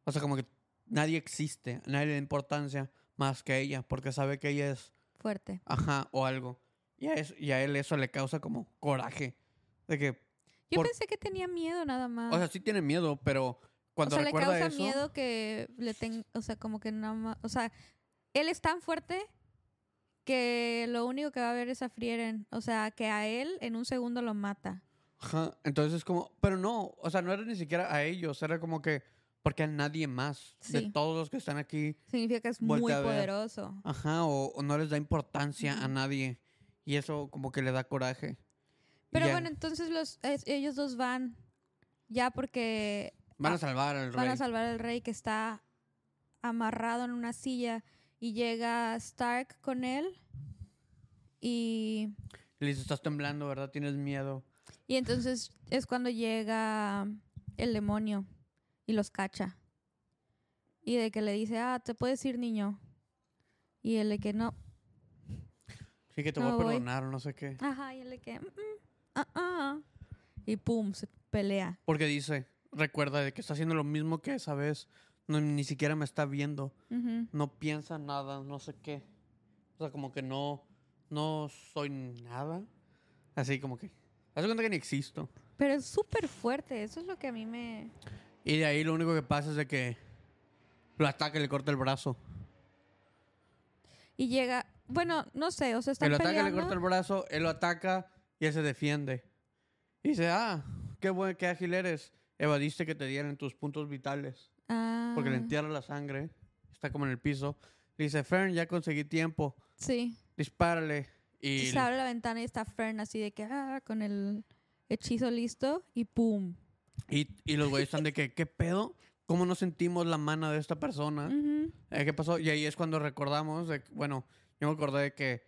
Speaker 2: O sea, como que nadie existe, nadie le da importancia más que ella, porque sabe que ella es,
Speaker 1: Fuerte.
Speaker 2: ajá, o algo. Y a, eso- y a él eso le causa como coraje. De que,
Speaker 1: Yo
Speaker 2: Por-
Speaker 1: pensé que tenía miedo nada más.
Speaker 2: o sea, sí tiene miedo, pero
Speaker 1: O
Speaker 2: cuando
Speaker 1: sea, le
Speaker 2: recuerda
Speaker 1: causa
Speaker 2: eso...
Speaker 1: miedo que le tenga, o sea, como que nada más, o sea, él es tan fuerte que lo único que va a ver es a Frieren, o sea, que a él en un segundo lo mata.
Speaker 2: Ajá, entonces es como, pero no, o sea, no era ni siquiera a ellos, era como que, porque a nadie más de todos los que están aquí,
Speaker 1: Significa que es muy poderoso.
Speaker 2: ajá, o, o no les da importancia a nadie, y eso como que le da coraje.
Speaker 1: Pero bueno, entonces los ellos dos van ya porque
Speaker 2: van a salvar al
Speaker 1: van
Speaker 2: rey.
Speaker 1: a salvar al rey que está amarrado en una silla y llega Stark con él y
Speaker 2: Le dice, estás temblando, ¿verdad? Tienes miedo.
Speaker 1: Y entonces es cuando llega el demonio y los cacha. Y de que le dice, ah, te puedes ir, niño. Y él de que no.
Speaker 2: Sí que te
Speaker 1: No
Speaker 2: voy a
Speaker 1: voy.
Speaker 2: perdonar, o no sé qué.
Speaker 1: Ajá, y él de que, "Mm, mm, ah, ah". Y pum, se pelea.
Speaker 2: Porque dice, recuerda de que está haciendo lo mismo que esa vez, no, ni siquiera me está viendo, no piensa nada, no sé qué. O sea, como que no, no soy nada. Así como que, haz cuenta que ni existo.
Speaker 1: Pero es súper fuerte, eso es lo que a mí me...
Speaker 2: Y de ahí lo único que pasa es de que lo ataca y le corta el brazo.
Speaker 1: Y llega, bueno, no sé, o sea, están
Speaker 2: lo ataca y le
Speaker 1: peleando.
Speaker 2: corta el brazo, él lo ataca y él se defiende. Y dice, ah, qué buen, qué ágil eres. Evadiste que te dieran tus puntos vitales.
Speaker 1: Ah,
Speaker 2: Porque le entierra la sangre. Está como en el piso. Le dice, Fern, ya conseguí tiempo.
Speaker 1: Sí.
Speaker 2: Dispárale.
Speaker 1: Y
Speaker 2: Y,
Speaker 1: se abre la ventana y está Fern así de que, ah, con el hechizo listo y pum.
Speaker 2: Y, y los güeyes están de que, ¿qué pedo? ¿Cómo no sentimos la mano de esta persona?
Speaker 1: Ujú.
Speaker 2: Eh, ¿Qué pasó? Y ahí es cuando recordamos, de, bueno, yo me acordé de que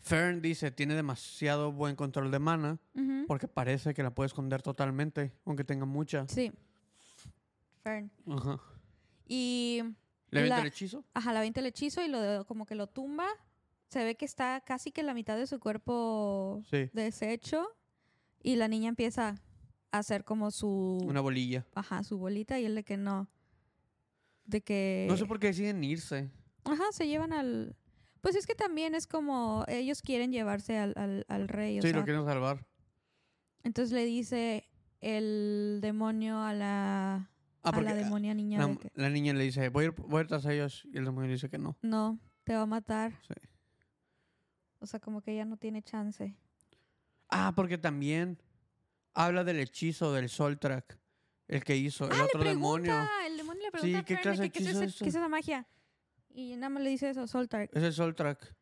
Speaker 2: Fern dice, tiene demasiado buen control de mana.
Speaker 1: Ujú.
Speaker 2: Porque parece que la puede esconder totalmente, aunque tenga mucha.
Speaker 1: Sí. Fern.
Speaker 2: Ajá.
Speaker 1: Y
Speaker 2: ¿Le avienta el hechizo?
Speaker 1: ajá, la avienta el hechizo y lo como que lo tumba. Se ve que está casi que la mitad de su cuerpo
Speaker 2: Sí.
Speaker 1: deshecho. Y la niña empieza hacer como su
Speaker 2: Una bolilla.
Speaker 1: ajá, su bolita y él de que no. De que
Speaker 2: No sé por qué deciden irse.
Speaker 1: Ajá, se llevan al pues es que también es como ellos quieren llevarse al, al, al rey, o
Speaker 2: Sí,
Speaker 1: sea,
Speaker 2: lo quieren salvar.
Speaker 1: entonces le dice el demonio a la
Speaker 2: Ah,
Speaker 1: a la demonia niña
Speaker 2: la,
Speaker 1: de que
Speaker 2: la niña le dice, voy a, ir, voy a ir tras ellos. Y el demonio le dice que no.
Speaker 1: no, te va a matar.
Speaker 2: Sí.
Speaker 1: O sea, como que ella no tiene chance.
Speaker 2: Ah, porque también habla del hechizo del Soul Track. El que hizo, el
Speaker 1: ah,
Speaker 2: otro
Speaker 1: le
Speaker 2: demonio.
Speaker 1: pregunta, el demonio le pregunta a
Speaker 2: ¿qué clase de
Speaker 1: que, ¿qué, es
Speaker 2: hechizo
Speaker 1: ese-
Speaker 2: es eso?
Speaker 1: qué es esa magia? Y nada más le dice eso, Soltark.
Speaker 2: Es el Soul Track.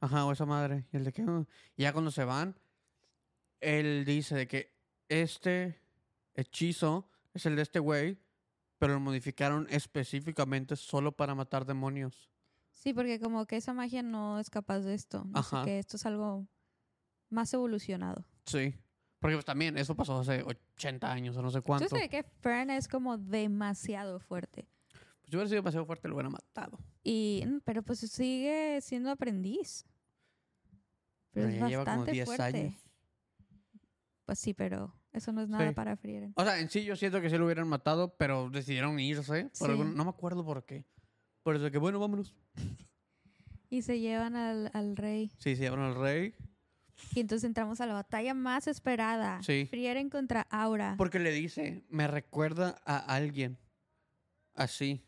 Speaker 2: Ajá, o esa madre. Y el de que. Ya cuando se van, él dice de que este hechizo es el de este güey, pero lo modificaron específicamente solo para matar demonios.
Speaker 1: Sí, porque como que esa magia no es capaz de esto. No sé
Speaker 2: Ajá.
Speaker 1: que esto es algo más evolucionado.
Speaker 2: Sí. Porque pues también, eso pasó hace 80 años o no sé cuánto.
Speaker 1: Yo sé que Fern es como demasiado fuerte.
Speaker 2: Pues si hubiera sido demasiado fuerte, lo hubieran matado.
Speaker 1: Y, mm, pero pues sigue siendo aprendiz. Pero
Speaker 2: Pero
Speaker 1: es
Speaker 2: ya lleva como
Speaker 1: bastante
Speaker 2: 10
Speaker 1: fuerte.
Speaker 2: años.
Speaker 1: Pues sí, pero eso no es nada
Speaker 2: Sí.
Speaker 1: para Frieren.
Speaker 2: O sea, en sí yo siento que sí lo hubieran matado, pero decidieron irse. Por
Speaker 1: Sí.
Speaker 2: algún- no me acuerdo por qué. Por eso que, bueno, vámonos.
Speaker 1: Y se llevan al, al rey.
Speaker 2: Sí, se llevaron al rey.
Speaker 1: Y entonces entramos a la batalla más esperada.
Speaker 2: Sí.
Speaker 1: Frieren contra Aura.
Speaker 2: Porque le dice, me recuerda a alguien. Así.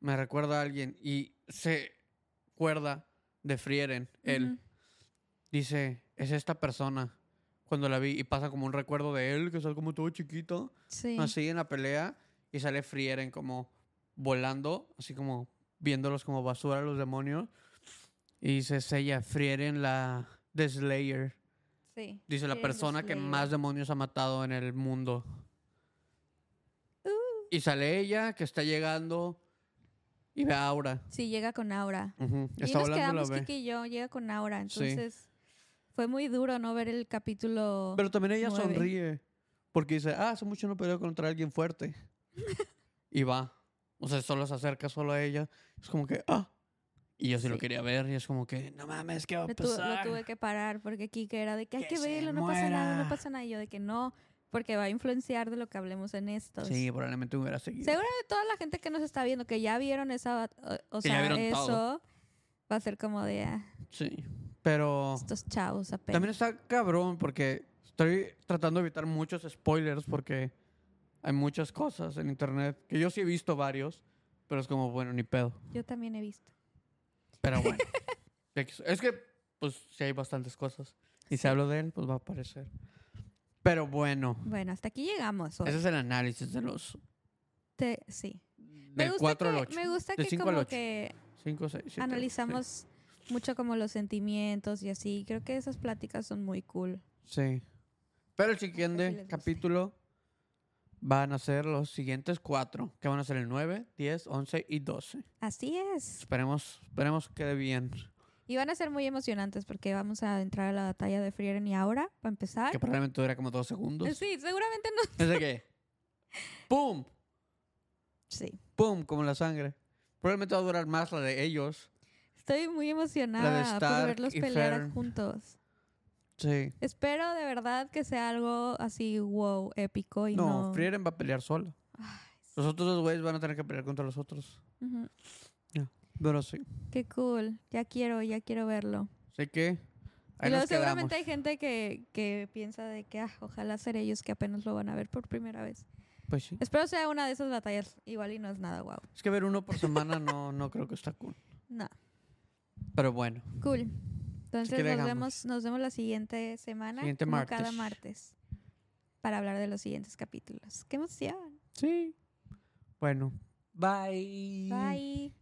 Speaker 2: Me recuerda a alguien. Y se acuerda de Frieren, él.
Speaker 1: Ujú.
Speaker 2: Dice, es esta persona. Cuando la vi y pasa como un recuerdo de él, que sale como todo chiquito.
Speaker 1: Sí.
Speaker 2: Así en la pelea. Y sale Frieren como volando, así como viéndolos como basura a los demonios. Y dice, es ella, Frieren la The Slayer.
Speaker 1: Sí.
Speaker 2: Dice la persona que más demonios ha matado en el mundo.
Speaker 1: Uh.
Speaker 2: Y sale ella que está llegando y ve a Aura.
Speaker 1: Sí, llega con Aura.
Speaker 2: Ujú,
Speaker 1: Y
Speaker 2: Está
Speaker 1: nos quedamos. Kiki y yo, llega con Aura.
Speaker 2: Sí.
Speaker 1: Entonces, fue muy duro no ver el capítulo.
Speaker 2: Pero también ella sonríe. Porque dice, ah, hace mucho no peleo contra alguien fuerte. y va. O sea, solo se acerca solo a ella. Es como que, ah. Y yo sí, lo
Speaker 1: Sí.
Speaker 2: quería ver. Y es como que, no mames, ¿qué va a
Speaker 1: Lo, tu- lo
Speaker 2: pasar?
Speaker 1: tuve que parar porque Kike era de que hay
Speaker 2: Que
Speaker 1: que verlo, no pasa nada, no
Speaker 2: muera.
Speaker 1: pasa nada. Y yo de que no, porque va a influenciar de lo que hablemos en estos.
Speaker 2: Sí, probablemente me hubiera seguido.
Speaker 1: Seguramente toda la gente que nos está viendo, que ya vieron esa, o, o sea, eso,
Speaker 2: todo.
Speaker 1: va a ser como de ah,
Speaker 2: Sí. Pero
Speaker 1: estos chavos apenas.
Speaker 2: también está cabrón porque estoy tratando de evitar muchos spoilers porque hay muchas cosas en internet que yo sí he visto varios, pero es como, bueno, ni pedo.
Speaker 1: Yo también he visto.
Speaker 2: Pero bueno. Es que, pues, sí hay bastantes cosas. Y si hablo de él, pues va a aparecer. Pero bueno,
Speaker 1: Bueno, hasta aquí llegamos. hoy.
Speaker 2: ese es el análisis de los.
Speaker 1: Te- sí. Me
Speaker 2: Del
Speaker 1: gusta
Speaker 2: 4 al
Speaker 1: que,
Speaker 2: 8.
Speaker 1: me gusta que
Speaker 2: 5 al
Speaker 1: como
Speaker 2: 8.
Speaker 1: que
Speaker 2: 5, 6, 7.
Speaker 1: analizamos mucho como los sentimientos y así. Creo que esas pláticas son muy cool.
Speaker 2: Sí. Pero el siguiente
Speaker 1: gusta.
Speaker 2: capítulo van a ser los siguientes cuatro, que van a ser el 9, 10, 11 y 12.
Speaker 1: Así es.
Speaker 2: Esperemos, esperemos que quede bien.
Speaker 1: Y van a ser muy emocionantes porque vamos a entrar a la batalla de Frieren y Aura, para empezar.
Speaker 2: Que probablemente dura como dos segundos.
Speaker 1: Sí, seguramente no.
Speaker 2: Es de que. ¡Pum!
Speaker 1: Sí.
Speaker 2: ¡Pum! Como la sangre. Probablemente va a durar más la de ellos.
Speaker 1: Estoy muy emocionada por verlos pelear
Speaker 2: Fern.
Speaker 1: juntos.
Speaker 2: Sí.
Speaker 1: Espero de verdad que sea algo así, wow, épico y
Speaker 2: No,
Speaker 1: no.
Speaker 2: Frieren va a pelear sola.
Speaker 1: Ay,
Speaker 2: Los otros dos güeyes van a tener que pelear contra los otros.
Speaker 1: ujú.
Speaker 2: Pero sí.
Speaker 1: Qué cool. Ya quiero, ya quiero verlo.
Speaker 2: Así que.
Speaker 1: y
Speaker 2: Ahí
Speaker 1: luego
Speaker 2: nos quedamos.
Speaker 1: seguramente hay gente que, que piensa de que ah, ojalá ser ellos que apenas lo van a ver por primera vez.
Speaker 2: Pues sí.
Speaker 1: Espero sea una de esas batallas. Igual y no es nada wow.
Speaker 2: Es que ver uno por semana no, no creo que está cool.
Speaker 1: No.
Speaker 2: Pero bueno.
Speaker 1: Cool. Entonces nos
Speaker 2: dejamos.
Speaker 1: vemos, nos vemos la siguiente semana.
Speaker 2: Siguiente
Speaker 1: como cada
Speaker 2: martes.
Speaker 1: martes. Para hablar de los siguientes capítulos. ¡Qué emoción!
Speaker 2: Sí. Bueno. Bye.
Speaker 1: Bye.